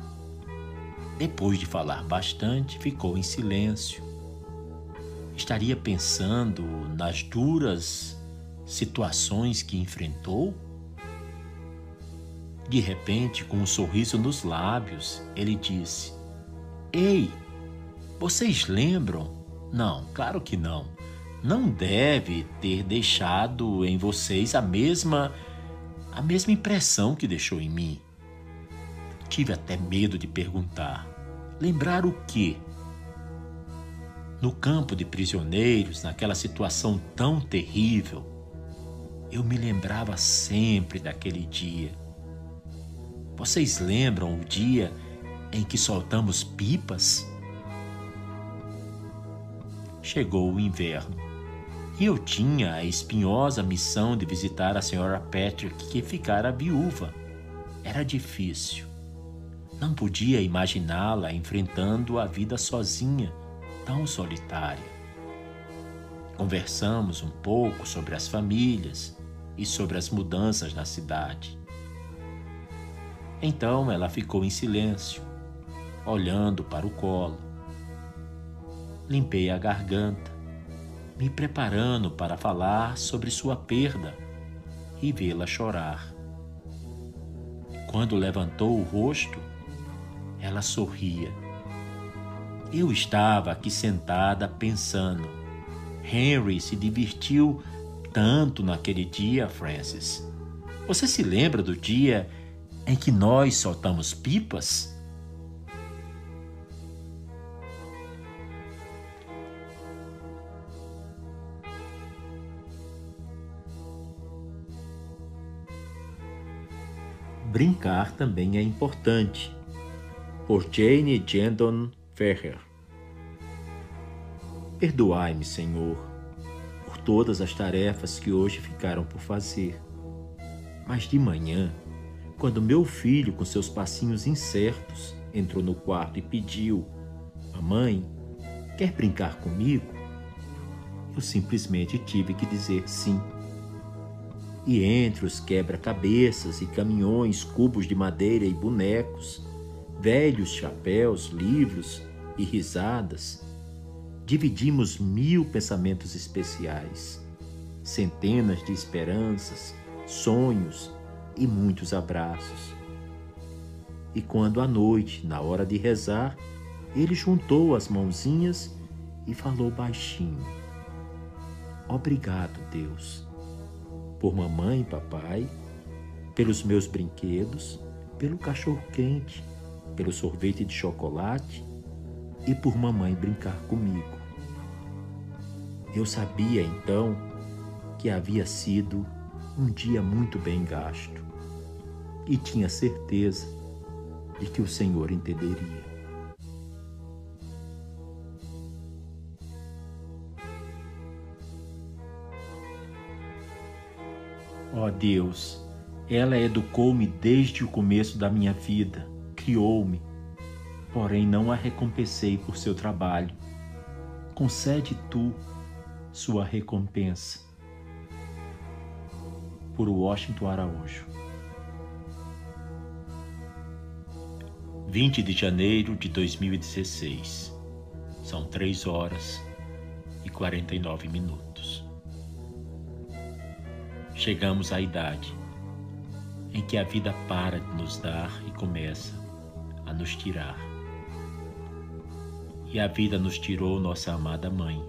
Depois de falar bastante, ficou em silêncio. Estaria pensando nas duras situações que enfrentou? De repente, com um sorriso nos lábios, ele disse: Ei, vocês lembram? Não, claro que não. Não deve ter deixado em vocês a mesma a mesma impressão que deixou em mim. Tive até medo de perguntar. Lembrar o quê? No campo de prisioneiros, naquela situação tão terrível, eu me lembrava sempre daquele dia vocês lembram o dia em que soltamos pipas? Chegou o inverno eu tinha a espinhosa missão de visitar a senhora Patrick, que ficara viúva. Era difícil. Não podia imaginá-la enfrentando a vida sozinha, tão solitária. Conversamos um pouco sobre as famílias e sobre as mudanças na cidade. Então ela ficou em silêncio, olhando para o colo. Limpei a garganta, me preparando para falar sobre sua perda e vê-la chorar. Quando levantou o rosto, ela sorria. Eu estava aqui sentada pensando. Henry se divertiu tanto naquele dia, Francis. Você se lembra do dia em que nós soltamos pipas? Brincar também é importante. Por Jane Gendon Ferrer. Perdoai-me, Senhor, por todas as tarefas que hoje ficaram por fazer. Mas de manhã, quando meu filho, com seus passinhos incertos, entrou no quarto e pediu: Mamãe, quer brincar comigo? Eu simplesmente tive que dizer sim. E entre os quebra-cabeças e caminhões, cubos de madeira e bonecos, velhos chapéus, livros e risadas, dividimos mil pensamentos especiais, centenas de esperanças, sonhos e muitos abraços. E quando à noite, na hora de rezar, ele juntou as mãozinhas e falou baixinho: Obrigado, Deus por mamãe e papai, pelos meus brinquedos, pelo cachorro quente, pelo sorvete de chocolate e por mamãe brincar comigo. Eu sabia então que havia sido um dia muito bem gasto e tinha certeza de que o Senhor entenderia. Ó oh Deus, ela educou-me desde o começo da minha vida, criou-me, porém não a recompensei por seu trabalho. Concede tu sua recompensa. Por Washington Araújo. 20 de janeiro de 2016. São 3 horas e 49 minutos chegamos à idade em que a vida para de nos dar e começa a nos tirar. E a vida nos tirou nossa amada mãe,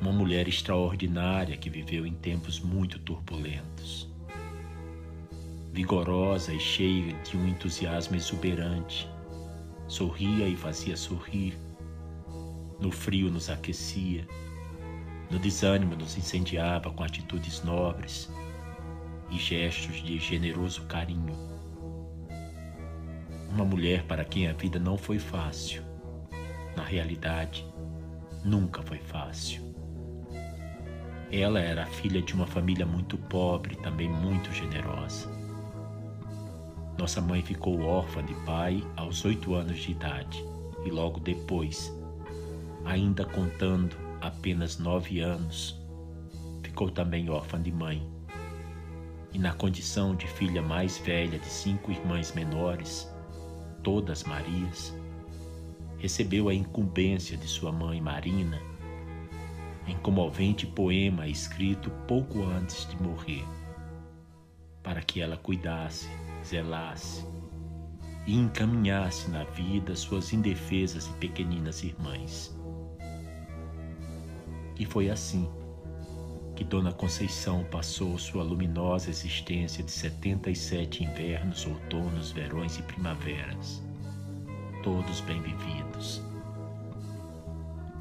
uma mulher extraordinária que viveu em tempos muito turbulentos, vigorosa e cheia de um entusiasmo exuberante, sorria e fazia sorrir, no frio nos aquecia no desânimo nos incendiava com atitudes nobres e gestos de generoso carinho. Uma mulher para quem a vida não foi fácil. Na realidade, nunca foi fácil. Ela era filha de uma família muito pobre, também muito generosa. Nossa mãe ficou órfã de pai aos oito anos de idade e logo depois, ainda contando apenas nove anos, ficou também órfã de mãe. E na condição de filha mais velha de cinco irmãs menores, todas Marias, recebeu a incumbência de sua mãe Marina em comovente poema escrito pouco antes de morrer, para que ela cuidasse, zelasse e encaminhasse na vida suas indefesas e pequeninas irmãs. E foi assim que Dona Conceição passou sua luminosa existência de 77 invernos, outonos, verões e primaveras, todos bem vividos,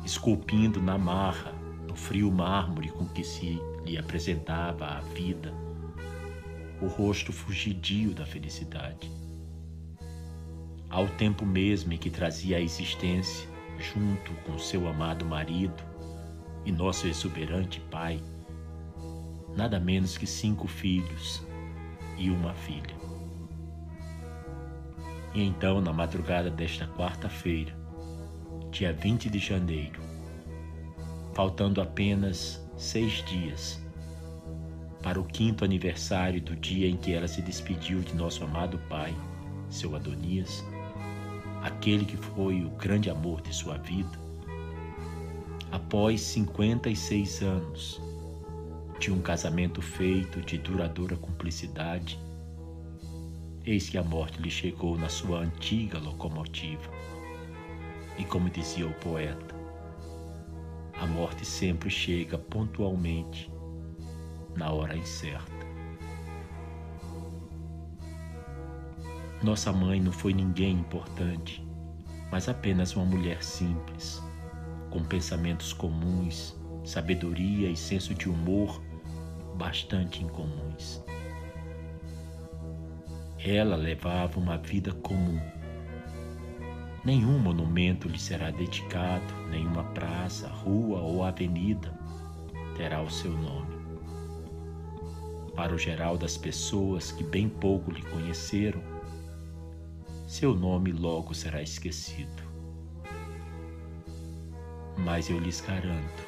esculpindo na marra, no frio mármore com que se lhe apresentava a vida, o rosto fugidio da felicidade. Ao tempo mesmo em que trazia a existência, junto com seu amado marido, e nosso exuberante pai, nada menos que cinco filhos e uma filha. E então, na madrugada desta quarta-feira, dia 20 de janeiro, faltando apenas seis dias para o quinto aniversário do dia em que ela se despediu de nosso amado pai, seu Adonias, aquele que foi o grande amor de sua vida, após 56 anos de um casamento feito de duradoura cumplicidade, eis que a morte lhe chegou na sua antiga locomotiva. E como dizia o poeta, a morte sempre chega pontualmente na hora incerta. Nossa mãe não foi ninguém importante, mas apenas uma mulher simples, com pensamentos comuns, sabedoria e senso de humor bastante incomuns. Ela levava uma vida comum. Nenhum monumento lhe será dedicado, nenhuma praça, rua ou avenida terá o seu nome. Para o geral das pessoas que bem pouco lhe conheceram, seu nome logo será esquecido. Mas eu lhes garanto,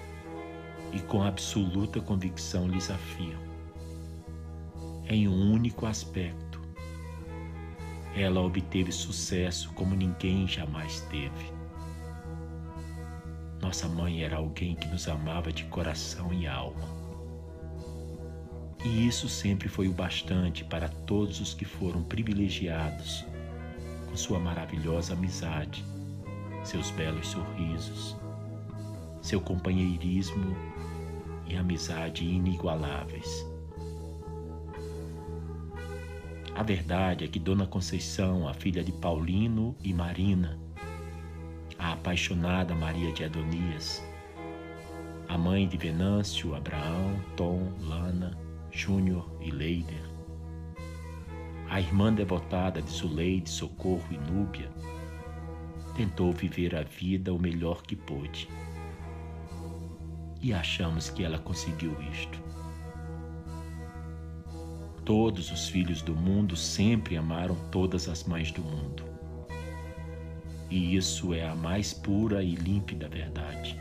e com absoluta convicção lhes afirmo, em um único aspecto, ela obteve sucesso como ninguém jamais teve. Nossa mãe era alguém que nos amava de coração e alma. E isso sempre foi o bastante para todos os que foram privilegiados com sua maravilhosa amizade, seus belos sorrisos, seu companheirismo e amizade inigualáveis. A verdade é que Dona Conceição, a filha de Paulino e Marina, a apaixonada Maria de Adonias, a mãe de Venâncio, Abraão, Tom, Lana, Júnior e Leider, a irmã devotada de Zuleide, Socorro e Núbia, tentou viver a vida o melhor que pôde. E achamos que ela conseguiu isto. Todos os filhos do mundo sempre amaram todas as mães do mundo. E isso é a mais pura e límpida verdade.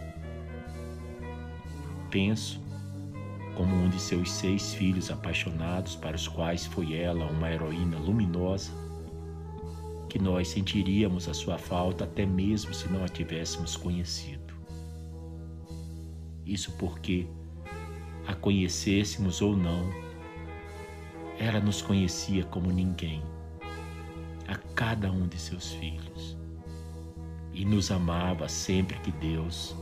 Penso como um de seus seis filhos apaixonados, para os quais foi ela uma heroína luminosa, que nós sentiríamos a sua falta até mesmo se não a tivéssemos conhecido. Isso porque, a conhecêssemos ou não, ela nos conhecia como ninguém, a cada um de seus filhos, e nos amava sempre que Deus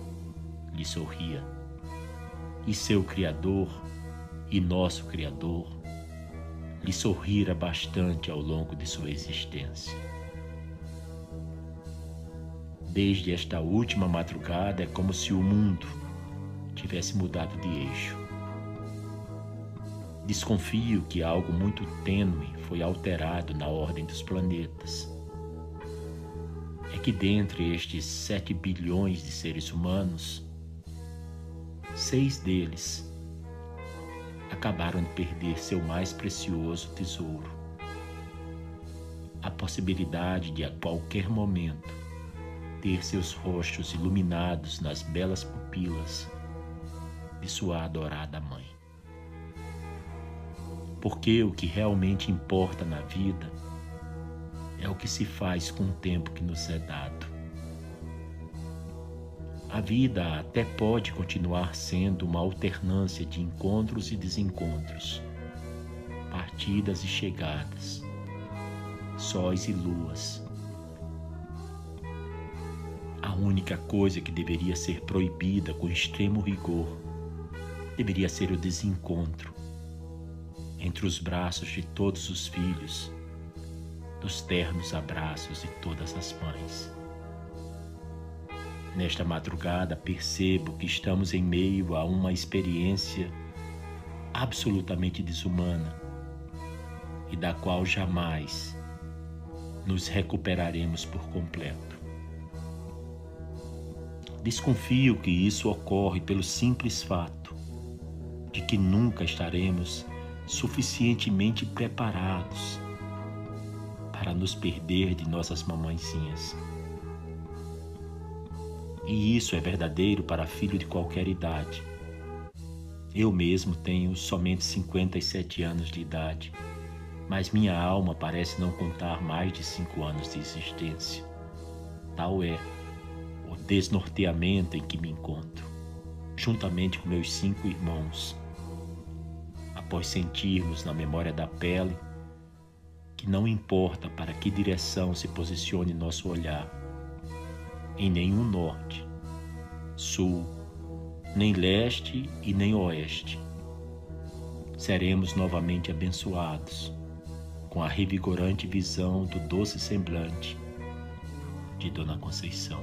lhe sorria e seu Criador e nosso Criador lhe sorrira bastante ao longo de sua existência. Desde esta última madrugada é como se o mundo tivesse mudado de eixo. Desconfio que algo muito tênue foi alterado na ordem dos planetas. É que dentre estes sete bilhões de seres humanos, seis deles acabaram de perder seu mais precioso tesouro. A possibilidade de a qualquer momento ter seus rostos iluminados nas belas pupilas de sua adorada mãe. Porque o que realmente importa na vida é o que se faz com o tempo que nos é dado. A vida até pode continuar sendo uma alternância de encontros e desencontros, partidas e chegadas, sóis e luas. A única coisa que deveria ser proibida com extremo rigor deveria ser o desencontro entre os braços de todos os filhos, dos ternos abraços de todas as mães. Nesta madrugada, percebo que estamos em meio a uma experiência absolutamente desumana e da qual jamais nos recuperaremos por completo. Desconfio que isso ocorre pelo simples fato de que nunca estaremos suficientemente preparados para nos perder de nossas mamãezinhas. E isso é verdadeiro para filho de qualquer idade. Eu mesmo tenho somente 57 anos de idade, mas minha alma parece não contar mais de cinco anos de existência. Tal é o desnorteamento em que me encontro, juntamente com meus cinco irmãos. Após sentirmos na memória da pele que não importa para que direção se posicione nosso olhar, em nenhum norte, sul, nem leste e nem oeste, seremos novamente abençoados com a revigorante visão do doce semblante de Dona Conceição.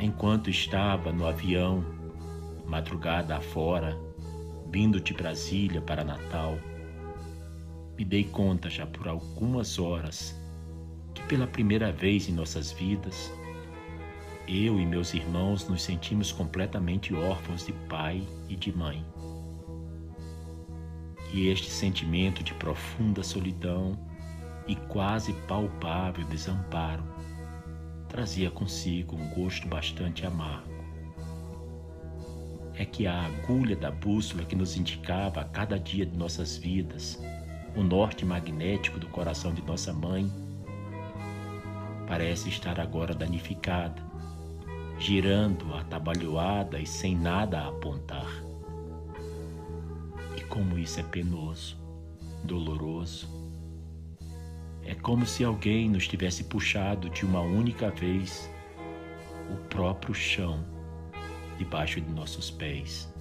Enquanto estava no avião, madrugada afora, vindo de Brasília para Natal, me dei conta já por algumas horas que pela primeira vez em nossas vidas, eu e meus irmãos nos sentimos completamente órfãos de pai e de mãe. E este sentimento de profunda solidão e quase palpável desamparo trazia consigo um gosto bastante amargo. É que a agulha da bússola que nos indicava a cada dia de nossas vidas o norte magnético do coração de nossa mãe, parece estar agora danificada, girando atabalhoada e sem nada a apontar. E como isso é penoso, doloroso. É como se alguém nos tivesse puxado de uma única vez o próprio chão debaixo de nossos pés.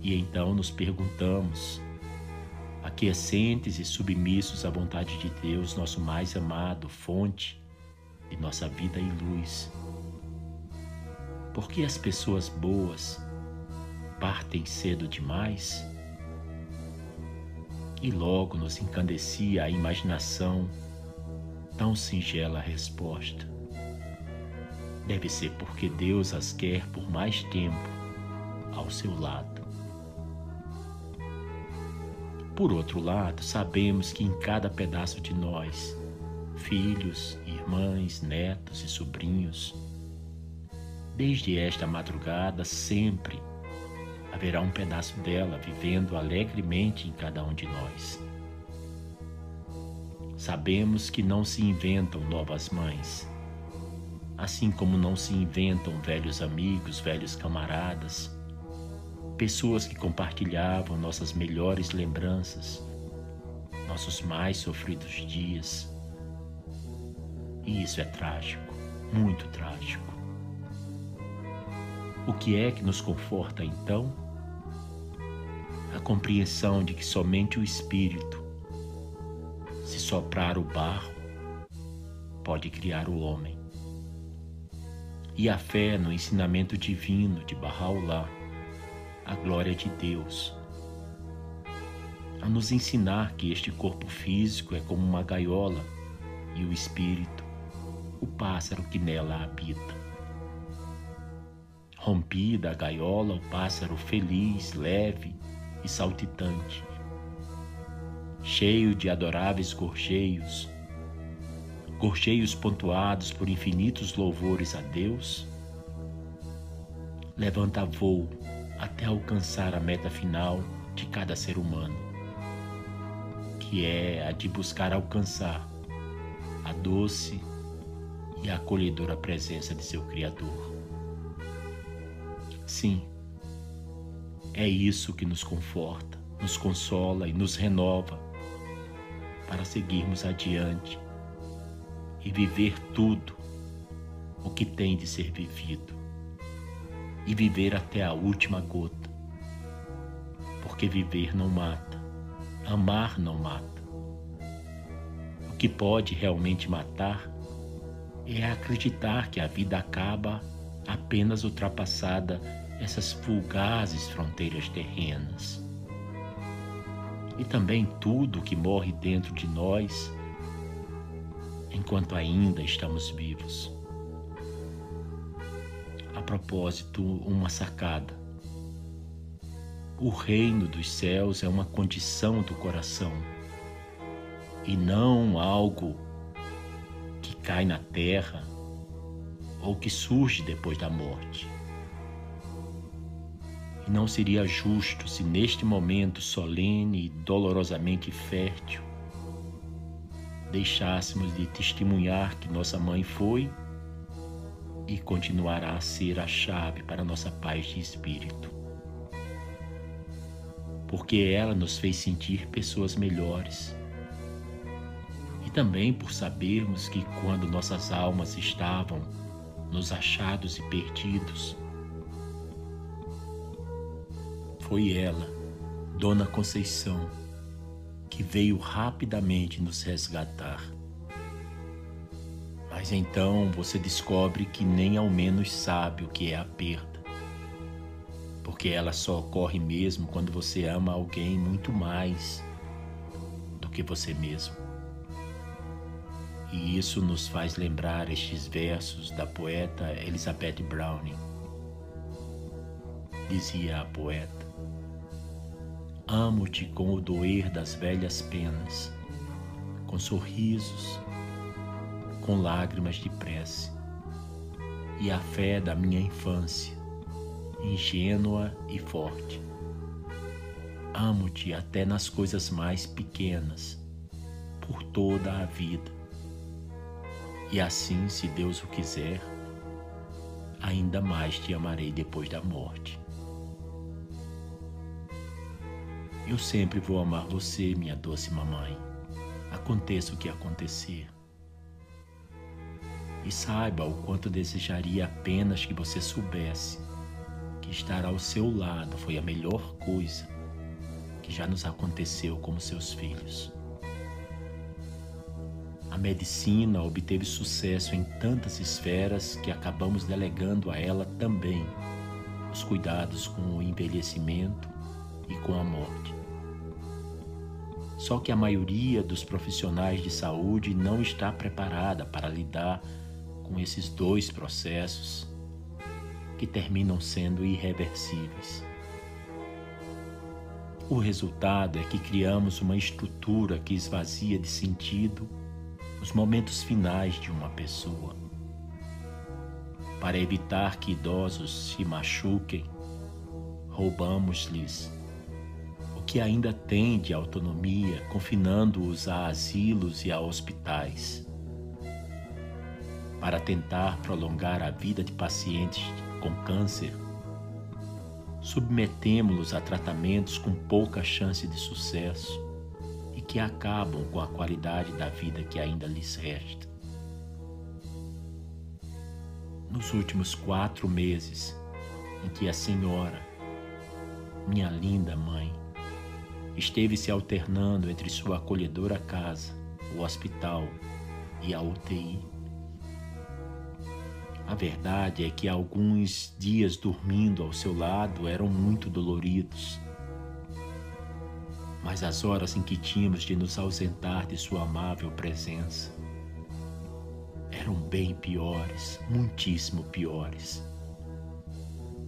E então nos perguntamos aquiescentes e submissos à vontade de Deus, nosso mais amado, fonte de nossa vida e luz. Por que as pessoas boas partem cedo demais? E logo nos encandecia a imaginação tão singela resposta. Deve ser porque Deus as quer por mais tempo ao seu lado. Por outro lado, sabemos que em cada pedaço de nós, filhos, irmãs, netos e sobrinhos, desde esta madrugada sempre haverá um pedaço dela vivendo alegremente em cada um de nós. Sabemos que não se inventam novas mães, assim como não se inventam velhos amigos, velhos camaradas pessoas que compartilhavam nossas melhores lembranças, nossos mais sofridos dias. E isso é trágico, muito trágico. O que é que nos conforta então? A compreensão de que somente o Espírito, se soprar o barro, pode criar o homem. E a fé no ensinamento divino de Bahá'u'lláh a glória de Deus, a nos ensinar que este corpo físico é como uma gaiola e o espírito, o pássaro que nela habita. Rompida a gaiola, o pássaro feliz, leve e saltitante, cheio de adoráveis gorjeios, gorjeios pontuados por infinitos louvores a Deus, levanta voo até alcançar a meta final de cada ser humano, que é a de buscar alcançar a doce e acolhedora presença de seu Criador. Sim, é isso que nos conforta, nos consola e nos renova para seguirmos adiante e viver tudo o que tem de ser vivido e viver até a última gota. Porque viver não mata, amar não mata. O que pode realmente matar é acreditar que a vida acaba apenas ultrapassada essas fulgazes fronteiras terrenas. E também tudo que morre dentro de nós enquanto ainda estamos vivos. A propósito, uma sacada. O reino dos céus é uma condição do coração e não algo que cai na terra ou que surge depois da morte. E não seria justo se neste momento solene e dolorosamente fértil deixássemos de testemunhar que nossa mãe foi e continuará a ser a chave para nossa paz de espírito. Porque ela nos fez sentir pessoas melhores. E também por sabermos que quando nossas almas estavam nos achados e perdidos, foi ela, Dona Conceição, que veio rapidamente nos resgatar. Mas então você descobre que nem ao menos sabe o que é a perda. Porque ela só ocorre mesmo quando você ama alguém muito mais do que você mesmo. E isso nos faz lembrar estes versos da poeta Elizabeth Browning. Dizia a poeta: Amo-te com o doer das velhas penas, com sorrisos, com lágrimas de prece, e a fé da minha infância, ingênua e forte. Amo-te até nas coisas mais pequenas, por toda a vida. E assim, se Deus o quiser, ainda mais te amarei depois da morte. Eu sempre vou amar você, minha doce mamãe, aconteça o que acontecer. E saiba o quanto desejaria apenas que você soubesse que estar ao seu lado foi a melhor coisa que já nos aconteceu como seus filhos. A medicina obteve sucesso em tantas esferas que acabamos delegando a ela também os cuidados com o envelhecimento e com a morte. Só que a maioria dos profissionais de saúde não está preparada para lidar com esses dois processos que terminam sendo irreversíveis. O resultado é que criamos uma estrutura que esvazia de sentido os momentos finais de uma pessoa. Para evitar que idosos se machuquem, roubamos-lhes que ainda tem de autonomia, confinando-os a asilos e a hospitais. Para tentar prolongar a vida de pacientes com câncer, submetemos-los a tratamentos com pouca chance de sucesso e que acabam com a qualidade da vida que ainda lhes resta. Nos últimos quatro meses em que a senhora, minha linda mãe, esteve se alternando entre sua acolhedora casa, o hospital e a UTI. A verdade é que alguns dias dormindo ao seu lado eram muito doloridos. Mas as horas em que tínhamos de nos ausentar de sua amável presença eram bem piores, muitíssimo piores.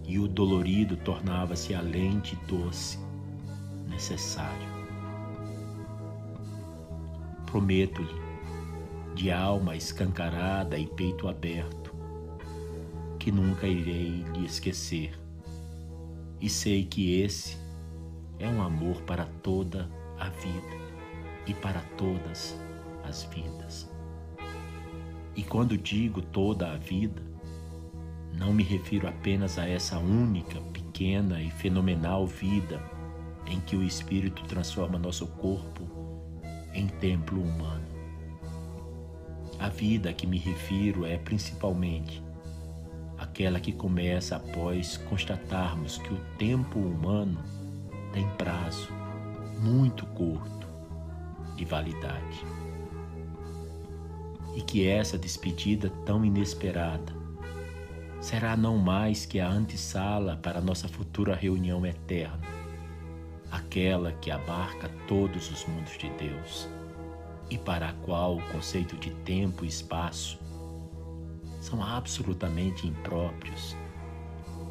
E o dolorido tornava-se além de doce, necessário. Prometo-lhe, de alma escancarada e peito aberto, que nunca irei lhe esquecer, e sei que esse é um amor para toda a vida e para todas as vidas. E quando digo toda a vida, não me refiro apenas a essa única, pequena e fenomenal vida em que o Espírito transforma nosso corpo em templo humano. A vida a que me refiro é principalmente aquela que começa após constatarmos que o tempo humano tem prazo muito curto de validade. E que essa despedida tão inesperada será não mais que a antessala para nossa futura reunião eterna aquela que abarca todos os mundos de Deus e para a qual o conceito de tempo e espaço são absolutamente impróprios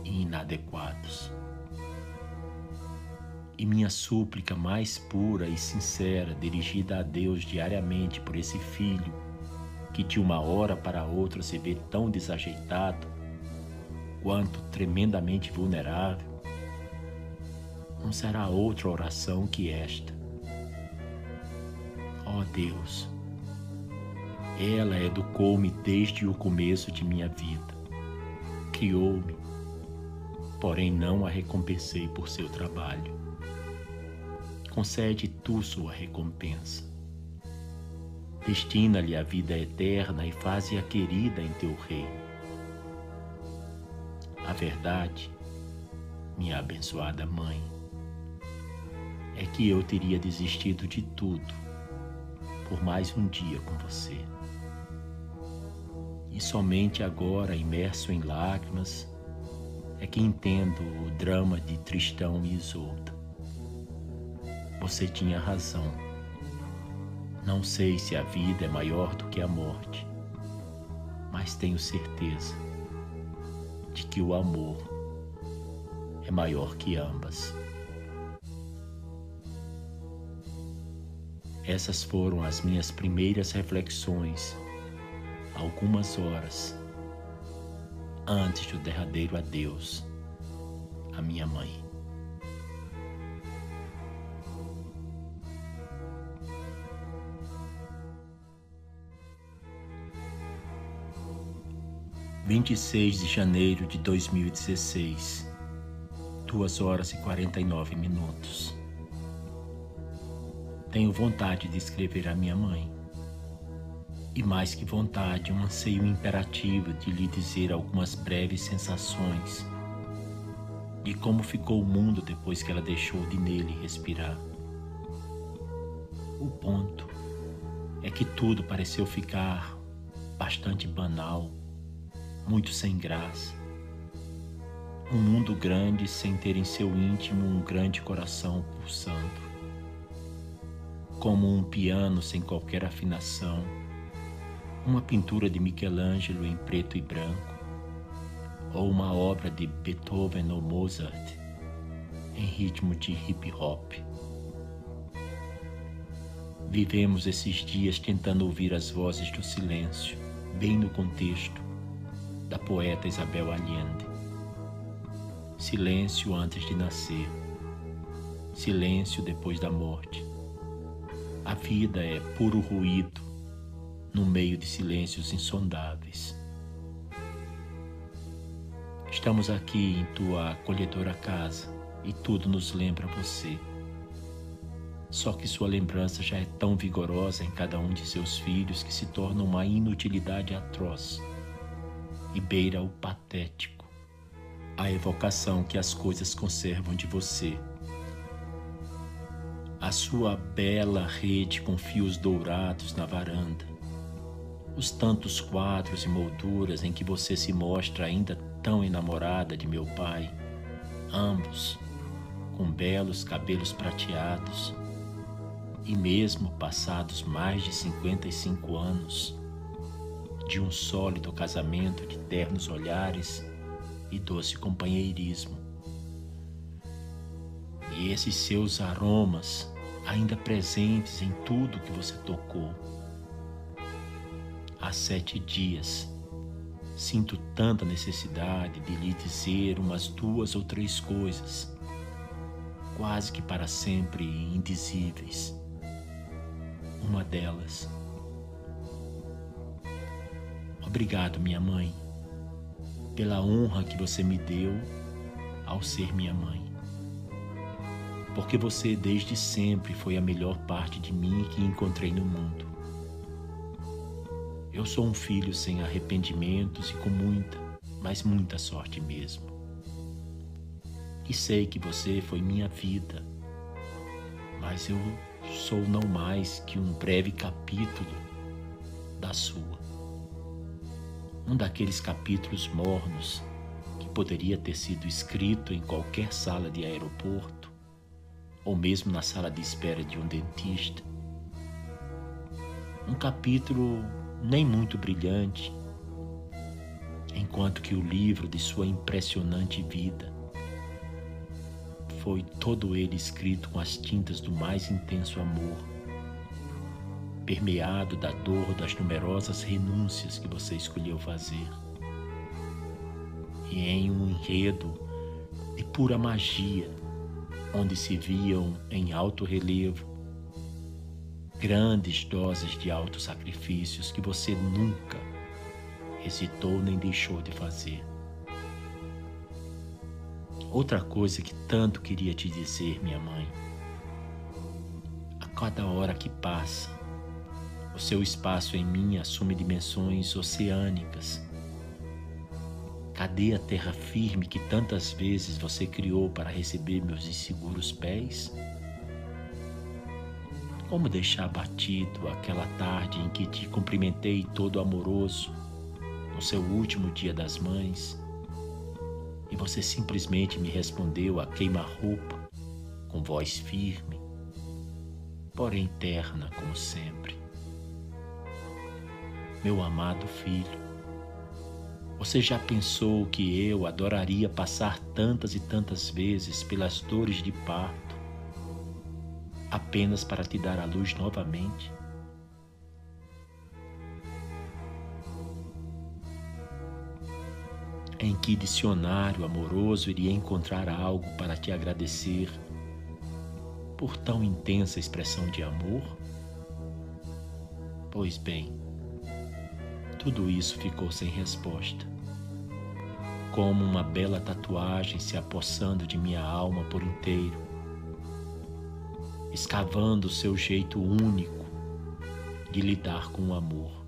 e inadequados. E minha súplica mais pura e sincera, dirigida a Deus diariamente por esse filho, que de uma hora para outra se vê tão desajeitado, quanto tremendamente vulnerável, não será outra oração que esta. Ó oh Deus, ela educou-me desde o começo de minha vida, criou-me, porém não a recompensei por seu trabalho. Concede tu sua recompensa. Destina-lhe a vida eterna e faze-a querida em teu reino. A verdade, minha abençoada mãe, é que eu teria desistido de tudo por mais um dia com você. E somente agora, imerso em lágrimas, é que entendo o drama de Tristão e Isolda. Você tinha razão. Não sei se a vida é maior do que a morte, mas tenho certeza de que o amor é maior que ambas. Essas foram as minhas primeiras reflexões, algumas horas antes do derradeiro adeus à minha mãe. Vinte e seis de janeiro de dois mil e dezesseis, duas horas e quarenta e nove minutos. Tenho vontade de escrever à minha mãe. E mais que vontade, um anseio imperativo de lhe dizer algumas breves sensações de como ficou o mundo depois que ela deixou de nele respirar. O ponto é que tudo pareceu ficar bastante banal, muito sem graça. Um mundo grande sem ter em seu íntimo um grande coração pulsando como um piano sem qualquer afinação, uma pintura de Michelangelo em preto e branco, ou uma obra de Beethoven ou Mozart em ritmo de hip hop. Vivemos esses dias tentando ouvir as vozes do silêncio, bem no contexto da poeta Isabel Allende. Silêncio antes de nascer, silêncio depois da morte a vida é puro ruído no meio de silêncios insondáveis. Estamos aqui em tua acolhedora casa e tudo nos lembra você. Só que sua lembrança já é tão vigorosa em cada um de seus filhos que se torna uma inutilidade atroz e beira o patético, a evocação que as coisas conservam de você a sua bela rede com fios dourados na varanda, os tantos quadros e molduras em que você se mostra ainda tão enamorada de meu pai, ambos com belos cabelos prateados. E mesmo passados mais de 55 anos de um sólido casamento de ternos olhares e doce companheirismo. E esses seus aromas ainda presentes em tudo que você tocou. Há sete dias sinto tanta necessidade de lhe dizer umas duas ou três coisas, quase que para sempre indizíveis. Uma delas. Obrigado, minha mãe, pela honra que você me deu ao ser minha mãe porque você desde sempre foi a melhor parte de mim que encontrei no mundo. Eu sou um filho sem arrependimentos e com muita, mas muita sorte mesmo. E sei que você foi minha vida, mas eu sou não mais que um breve capítulo da sua. Um daqueles capítulos mornos que poderia ter sido escrito em qualquer sala de aeroporto ou mesmo na sala de espera de um dentista. Um capítulo nem muito brilhante, enquanto que o livro de sua impressionante vida foi todo ele escrito com as tintas do mais intenso amor, permeado da dor das numerosas renúncias que você escolheu fazer. E em um enredo de pura magia, onde se viam em alto relevo grandes doses de altos sacrifícios que você nunca hesitou nem deixou de fazer. Outra coisa que tanto queria te dizer, minha mãe. A cada hora que passa, o seu espaço em mim assume dimensões oceânicas. Cadê a terra firme que tantas vezes você criou para receber meus inseguros pés? Como deixar batido aquela tarde em que te cumprimentei todo amoroso, no seu último dia das mães? e você simplesmente me respondeu a queima-roupa, com voz firme, porém terna como sempre. Meu amado filho, você já pensou que eu adoraria passar tantas e tantas vezes pelas dores de parto, apenas para te dar a luz novamente? Em que dicionário amoroso iria encontrar algo para te agradecer por tão intensa expressão de amor? Pois bem, tudo isso ficou sem resposta. Como uma bela tatuagem se apossando de minha alma por inteiro, escavando o seu jeito único de lidar com o amor.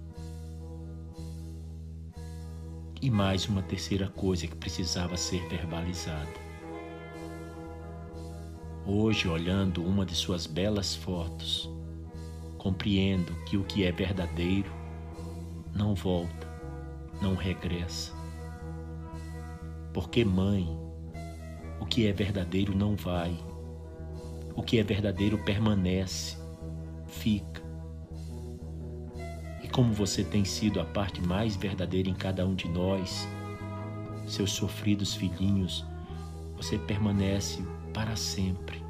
e mais uma terceira coisa que precisava ser verbalizada. Hoje, olhando uma de suas belas fotos, compreendo que o que é verdadeiro não volta, não regressa. Porque, mãe, o que é verdadeiro não vai, o que é verdadeiro permanece, fica como você tem sido a parte mais verdadeira em cada um de nós, seus sofridos filhinhos, você permanece para sempre.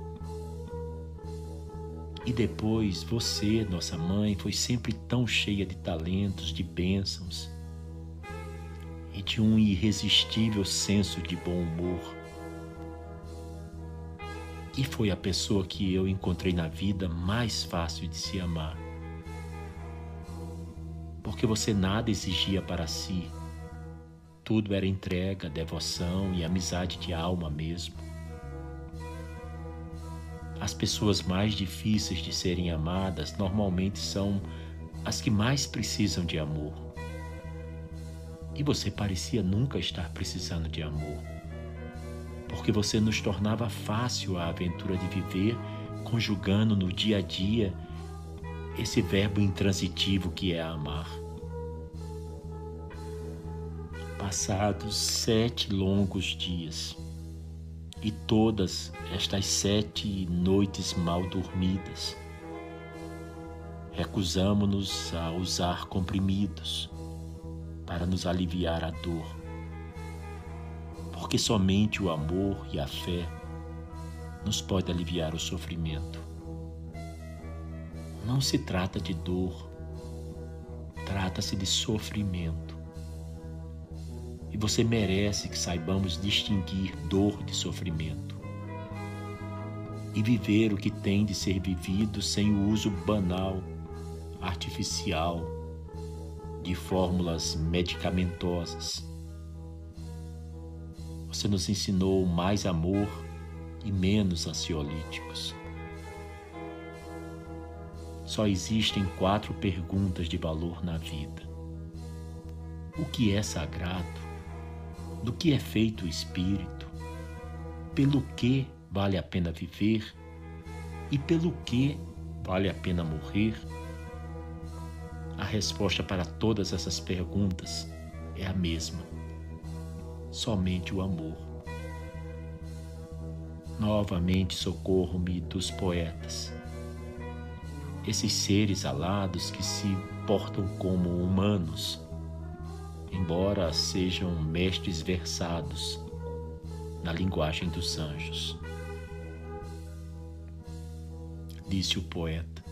E depois, você, nossa mãe, foi sempre tão cheia de talentos, de bênçãos e de um irresistível senso de bom humor. E foi a pessoa que eu encontrei na vida mais fácil de se amar porque você nada exigia para si. Tudo era entrega, devoção e amizade de alma mesmo. As pessoas mais difíceis de serem amadas normalmente são as que mais precisam de amor. E você parecia nunca estar precisando de amor, porque você nos tornava fácil a aventura de viver, conjugando no dia a dia esse verbo intransitivo que é amar. Passados sete longos dias e todas estas sete noites mal dormidas, recusamos-nos a usar comprimidos para nos aliviar a dor, porque somente o amor e a fé nos pode aliviar o sofrimento. Não se trata de dor, trata-se de sofrimento. E você merece que saibamos distinguir dor de sofrimento e viver o que tem de ser vivido sem o uso banal, artificial, de fórmulas medicamentosas. Você nos ensinou mais amor e menos ansiolíticos. Só existem quatro perguntas de valor na vida: O que é sagrado? Do que é feito o espírito? Pelo que vale a pena viver? E pelo que vale a pena morrer? A resposta para todas essas perguntas é a mesma: somente o amor. Novamente socorro-me dos poetas esses seres alados que se portam como humanos embora sejam mestres versados na linguagem dos anjos. Disse o poeta.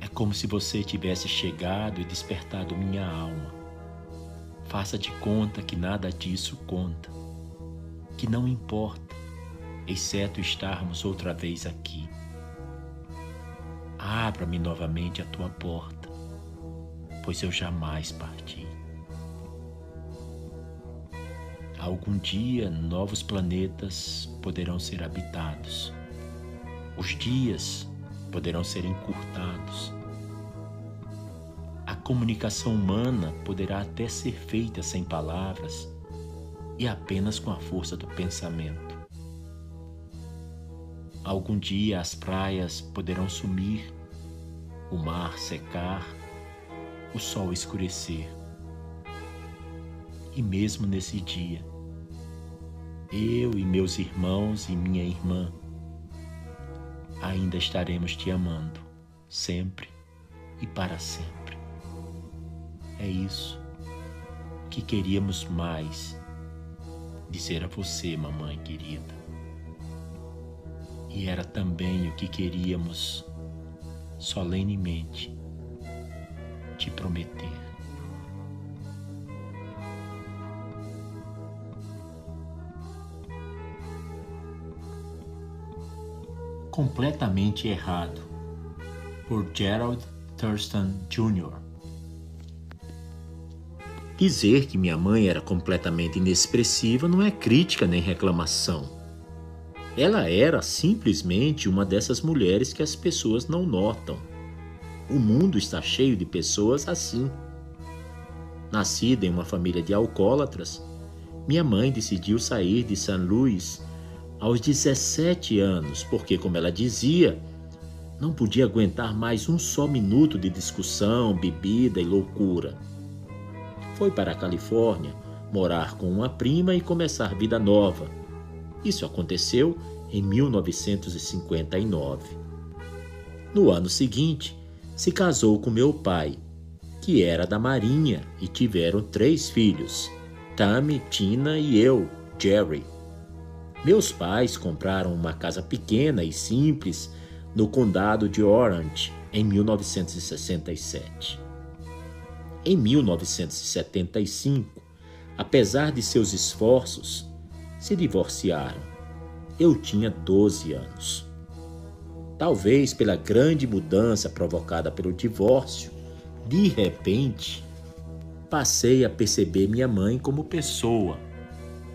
É como se você tivesse chegado e despertado minha alma. Faça de conta que nada disso conta, que não importa, exceto estarmos outra vez aqui. Abra-me novamente a tua porta, pois eu jamais parti. Algum dia novos planetas poderão ser habitados. Os dias poderão ser encurtados. A comunicação humana poderá até ser feita sem palavras e apenas com a força do pensamento. Algum dia as praias poderão sumir, o mar secar, o sol escurecer. E mesmo nesse dia, eu e meus irmãos e minha irmã ainda estaremos te amando, sempre e para sempre. É isso que queríamos mais dizer a você, mamãe querida. E era também o que queríamos solenemente te prometer. completamente errado, por Gerald Thurston Jr. Dizer que minha mãe era completamente inexpressiva não é crítica nem reclamação. Ela era simplesmente uma dessas mulheres que as pessoas não notam. O mundo está cheio de pessoas assim. Nascida em uma família de alcoólatras, minha mãe decidiu sair de St. Louis aos 17 anos, porque, como ela dizia, não podia aguentar mais um só minuto de discussão, bebida e loucura. Foi para a Califórnia morar com uma prima e começar vida nova. Isso aconteceu em 1959. No ano seguinte, se casou com meu pai, que era da Marinha, e tiveram três filhos: Tammy, Tina e eu, Jerry. Meus pais compraram uma casa pequena e simples no condado de Orange em 1967. Em 1975, apesar de seus esforços, se divorciaram. Eu tinha 12 anos. Talvez pela grande mudança provocada pelo divórcio, de repente, passei a perceber minha mãe como pessoa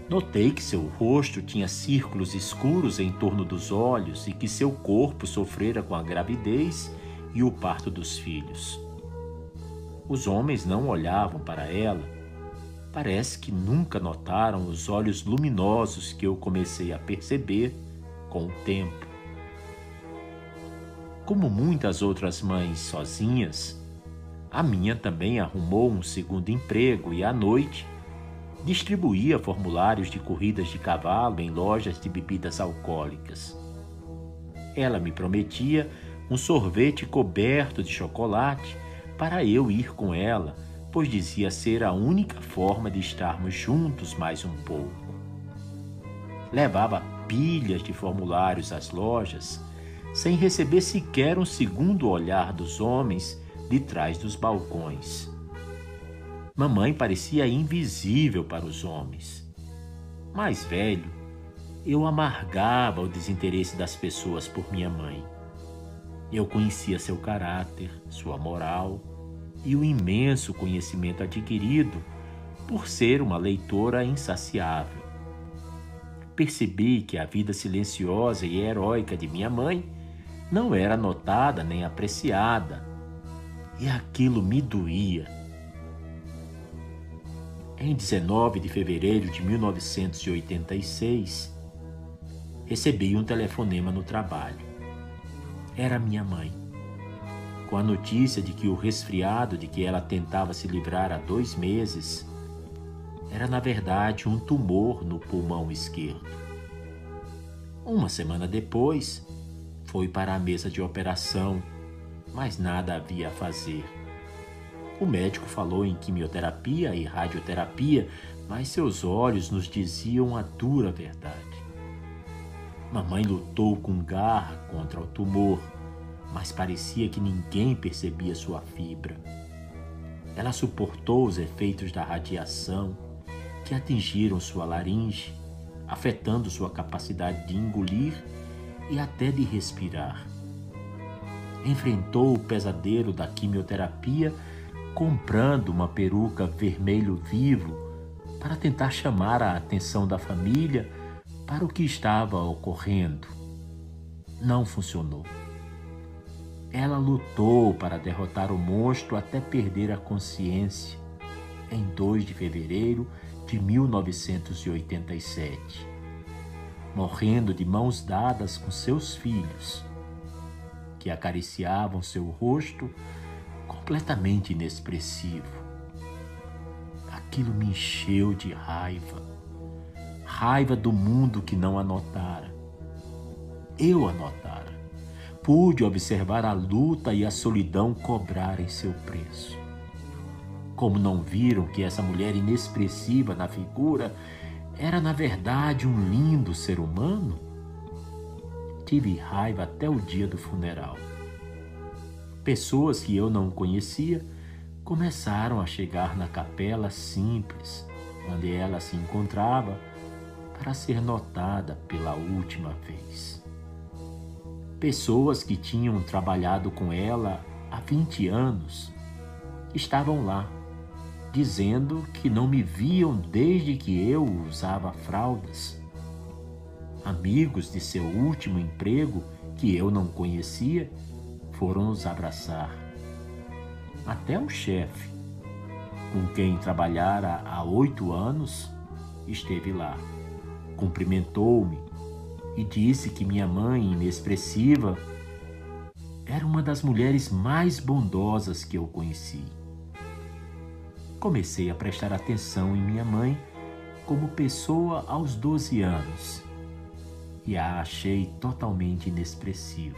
Notei que seu rosto tinha círculos escuros em torno dos olhos e que seu corpo sofrera com a gravidez e o parto dos filhos. Os homens não olhavam para ela. Parece que nunca notaram os olhos luminosos que eu comecei a perceber com o tempo. Como muitas outras mães sozinhas, a minha também arrumou um segundo emprego e à noite distribuía formulários de corridas de cavalo em lojas de bebidas alcoólicas. Ela me prometia um sorvete coberto de chocolate para eu ir com ela, pois dizia ser a única forma de estarmos juntos mais um pouco. Levava pilhas de formulários às lojas, sem receber sequer um segundo olhar dos homens de trás dos balcões. Mamãe parecia invisível para os homens. Mais velho, eu amargava o desinteresse das pessoas por minha mãe. Eu conhecia seu caráter, sua moral e o imenso conhecimento adquirido por ser uma leitora insaciável. Percebi que a vida silenciosa e heróica de minha mãe não era notada nem apreciada, e aquilo me doía em 19 de fevereiro de 1986, recebi um telefonema no trabalho. Era minha mãe. Com a notícia de que o resfriado de que ela tentava se livrar há dois meses era, na verdade, um tumor no pulmão esquerdo. Uma semana depois, foi para a mesa de operação, mas nada havia a fazer. O médico falou em quimioterapia e radioterapia, mas seus olhos nos diziam a dura verdade. Mamãe lutou com garra contra o tumor, mas parecia que ninguém percebia sua fibra. Ela suportou os efeitos da radiação que atingiram sua laringe, afetando sua capacidade de engolir e até de respirar. Enfrentou o pesadelo da quimioterapia comprando uma peruca vermelho vivo para tentar chamar a atenção da família para o que estava ocorrendo. Não funcionou. Ela lutou para derrotar o monstro até perder a consciência em 2 de fevereiro de 1987, morrendo de mãos dadas com seus filhos, que acariciavam seu rosto completamente inexpressivo. Aquilo me encheu de raiva raiva do mundo que não anotara. Eu anotara. Pude observar a luta e a solidão cobrarem seu preço. Como não viram que essa mulher inexpressiva na figura era, na verdade, um lindo ser humano? Tive raiva até o dia do funeral. Pessoas que eu não conhecia começaram a chegar na capela simples, onde ela se encontrava para ser notada pela última vez. Pessoas que tinham trabalhado com ela há 20 anos estavam lá, dizendo que não me viam desde que eu usava fraldas. Amigos de seu último emprego, que eu não conhecia, foram nos abraçar. Até o chefe, com quem trabalhara há oito anos, esteve lá cumprimentou-me e disse que minha mãe, inexpressiva, era uma das mulheres mais bondosas que eu conheci. Comecei a prestar atenção em minha mãe como pessoa aos 12 anos e a achei totalmente inexpressiva.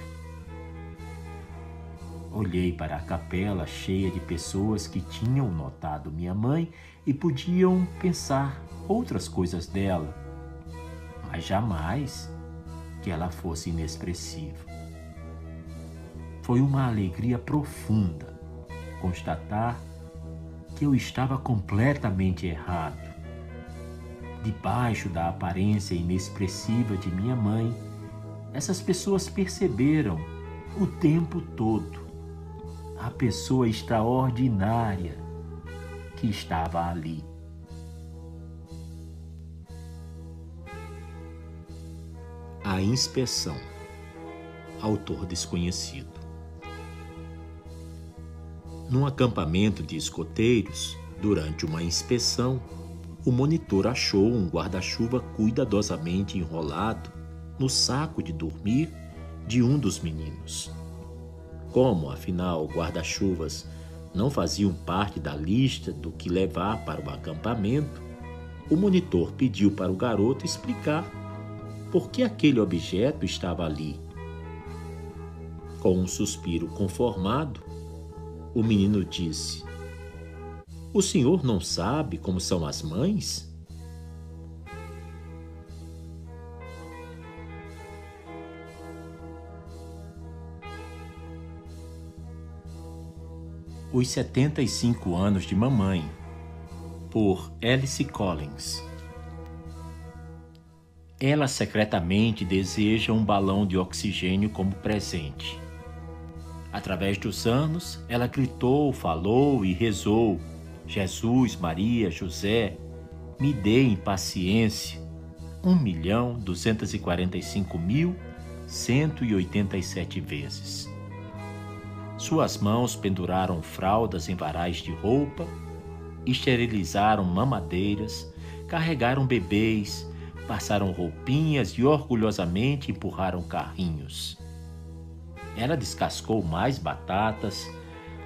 Olhei para a capela cheia de pessoas que tinham notado minha mãe e podiam pensar outras coisas dela mas jamais que ela fosse inexpressiva. Foi uma alegria profunda constatar que eu estava completamente errado. Debaixo da aparência inexpressiva de minha mãe, essas pessoas perceberam o tempo todo a pessoa extraordinária que estava ali. A Inspeção. Autor desconhecido. Num acampamento de escoteiros, durante uma inspeção, o monitor achou um guarda-chuva cuidadosamente enrolado no saco de dormir de um dos meninos. Como, afinal, guarda-chuvas não faziam parte da lista do que levar para o acampamento, o monitor pediu para o garoto explicar por que aquele objeto estava ali. Com um suspiro conformado, o menino disse: O senhor não sabe como são as mães? Os 75 anos de mamãe, por Alice Collins. Ela secretamente deseja um balão de oxigênio como presente. Através dos anos, ela gritou, falou e rezou: Jesus, Maria, José, me deem paciência. Um milhão duzentos e quarenta e cinco mil cento e oitenta e sete vezes. Suas mãos penduraram fraldas em varais de roupa, esterilizaram mamadeiras, carregaram bebês, passaram roupinhas e orgulhosamente empurraram carrinhos. Ela descascou mais batatas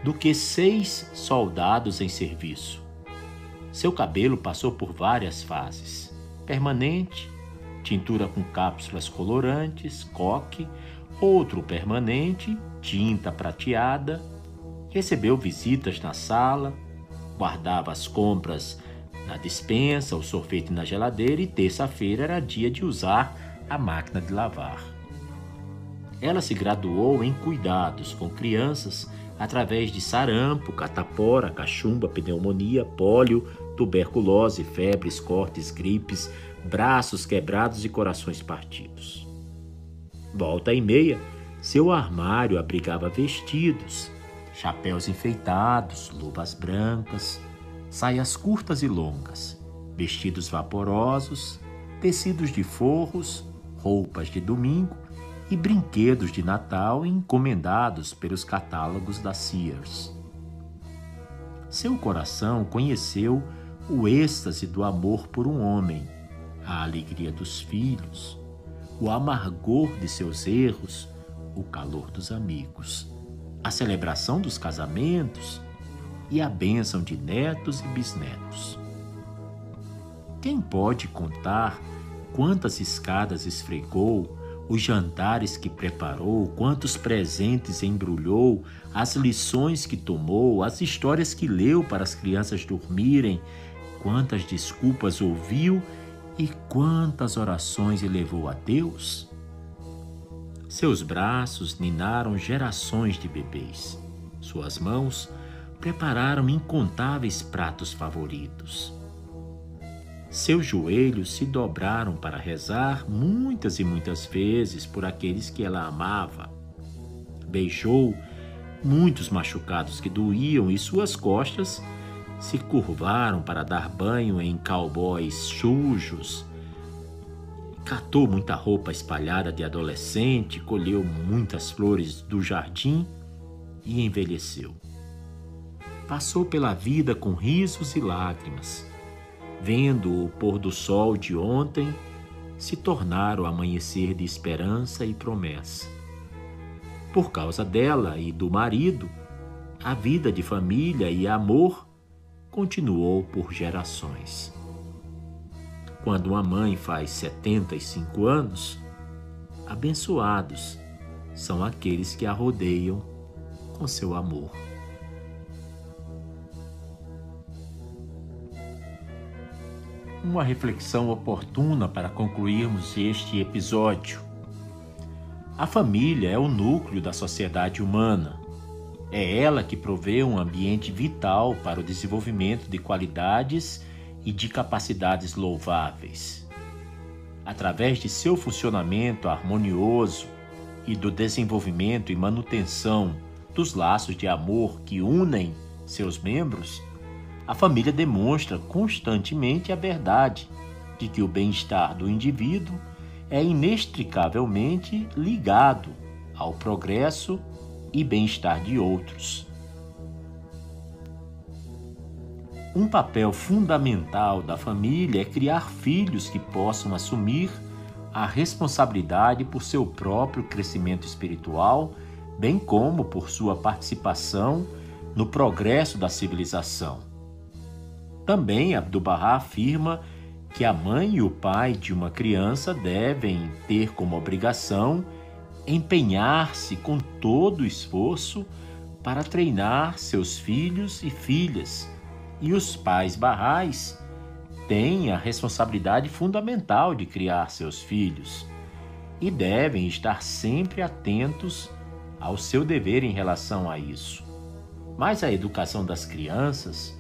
do que seis soldados em serviço. Seu cabelo passou por várias fases: permanente, tintura com cápsulas colorantes, coque, outro permanente, tinta prateada, Recebeu visitas na sala, guardava as compras na dispensa, o sorvete na geladeira e terça-feira era dia de usar a máquina de lavar. Ela se graduou em cuidados com crianças através de sarampo, catapora, cachumba, pneumonia, pólio, tuberculose, febres, cortes, gripes, braços quebrados e corações partidos. Volta e meia, seu armário abrigava vestidos, chapéus enfeitados, luvas brancas, saias curtas e longas, vestidos vaporosos, tecidos de forros, roupas de domingo e brinquedos de Natal encomendados pelos catálogos da Sears. Seu coração conheceu o êxtase do amor por um homem, a alegria dos filhos, o amargor de seus erros, o calor dos amigos, a celebração dos casamentos e a bênção de netos e bisnetos. Quem pode contar quantas escadas esfregou os jantares que preparou, quantos presentes embrulhou, as lições que tomou, as histórias que leu para as crianças dormirem, quantas desculpas ouviu e quantas orações elevou a Deus? Seus braços ninaram gerações de bebês. Suas mãos prepararam incontáveis pratos favoritos. Seus joelhos se dobraram para rezar muitas e muitas vezes por aqueles que ela amava. Beijou muitos machucados que doíam e suas costas se curvaram para dar banho em cowboys sujos. Catou muita roupa espalhada de adolescente, colheu muitas flores do jardim e envelheceu. Passou pela vida com risos e lágrimas vendo o pôr do sol de ontem se tornar o amanhecer de esperança e promessa. Por causa dela e do marido, a vida de família e amor continuou por gerações. Quando uma mãe faz 75 anos, abençoados são aqueles que a rodeiam com seu amor. Uma reflexão oportuna para concluirmos este episódio. A família é o núcleo da sociedade humana. É ela que provê um ambiente vital para o desenvolvimento de qualidades e de capacidades louváveis. Através de seu funcionamento harmonioso e do desenvolvimento e manutenção dos laços de amor que unem seus membros, a família demonstra constantemente a verdade de que o bem-estar do indivíduo é inextricavelmente ligado ao progresso e bem-estar de outros. Um papel fundamental da família é criar filhos que possam assumir a responsabilidade por seu próprio crescimento espiritual, bem como por sua participação no progresso da civilização. Também Abdu'l-Bahá afirma que a mãe e o pai de uma criança devem ter como obrigação empenhar-se com todo o esforço para treinar seus filhos e filhas. E os pais barrais têm a responsabilidade fundamental de criar seus filhos e devem estar sempre atentos ao seu dever em relação a isso. Mas a educação das crianças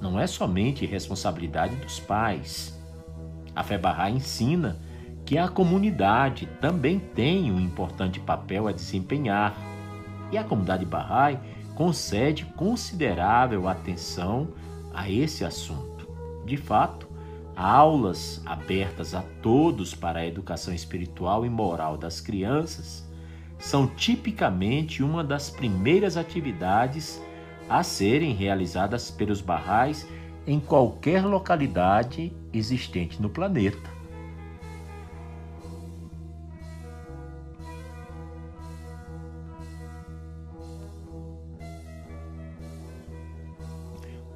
não é somente responsabilidade dos pais. A Fé Bahá'í ensina que a comunidade também tem um importante papel a desempenhar e a comunidade Bahá'í concede considerável atenção a esse assunto. De fato, aulas abertas a todos para a educação espiritual e moral das crianças são tipicamente uma das primeiras atividades a serem realizadas pelos barrais em qualquer localidade existente no planeta.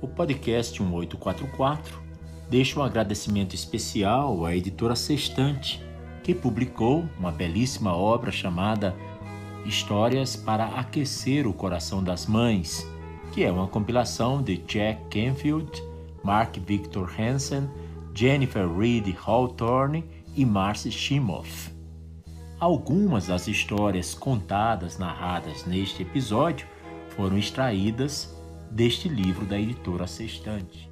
O podcast 1844 deixa um agradecimento especial à editora Sextante, que publicou uma belíssima obra chamada Histórias para Aquecer o Coração das Mães, que é uma compilação de Jack Canfield, Mark Victor Hansen, Jennifer Reed Hawthorne e Marcy Shimoff. Algumas das histórias contadas, narradas neste episódio, foram extraídas deste livro da editora Sextante.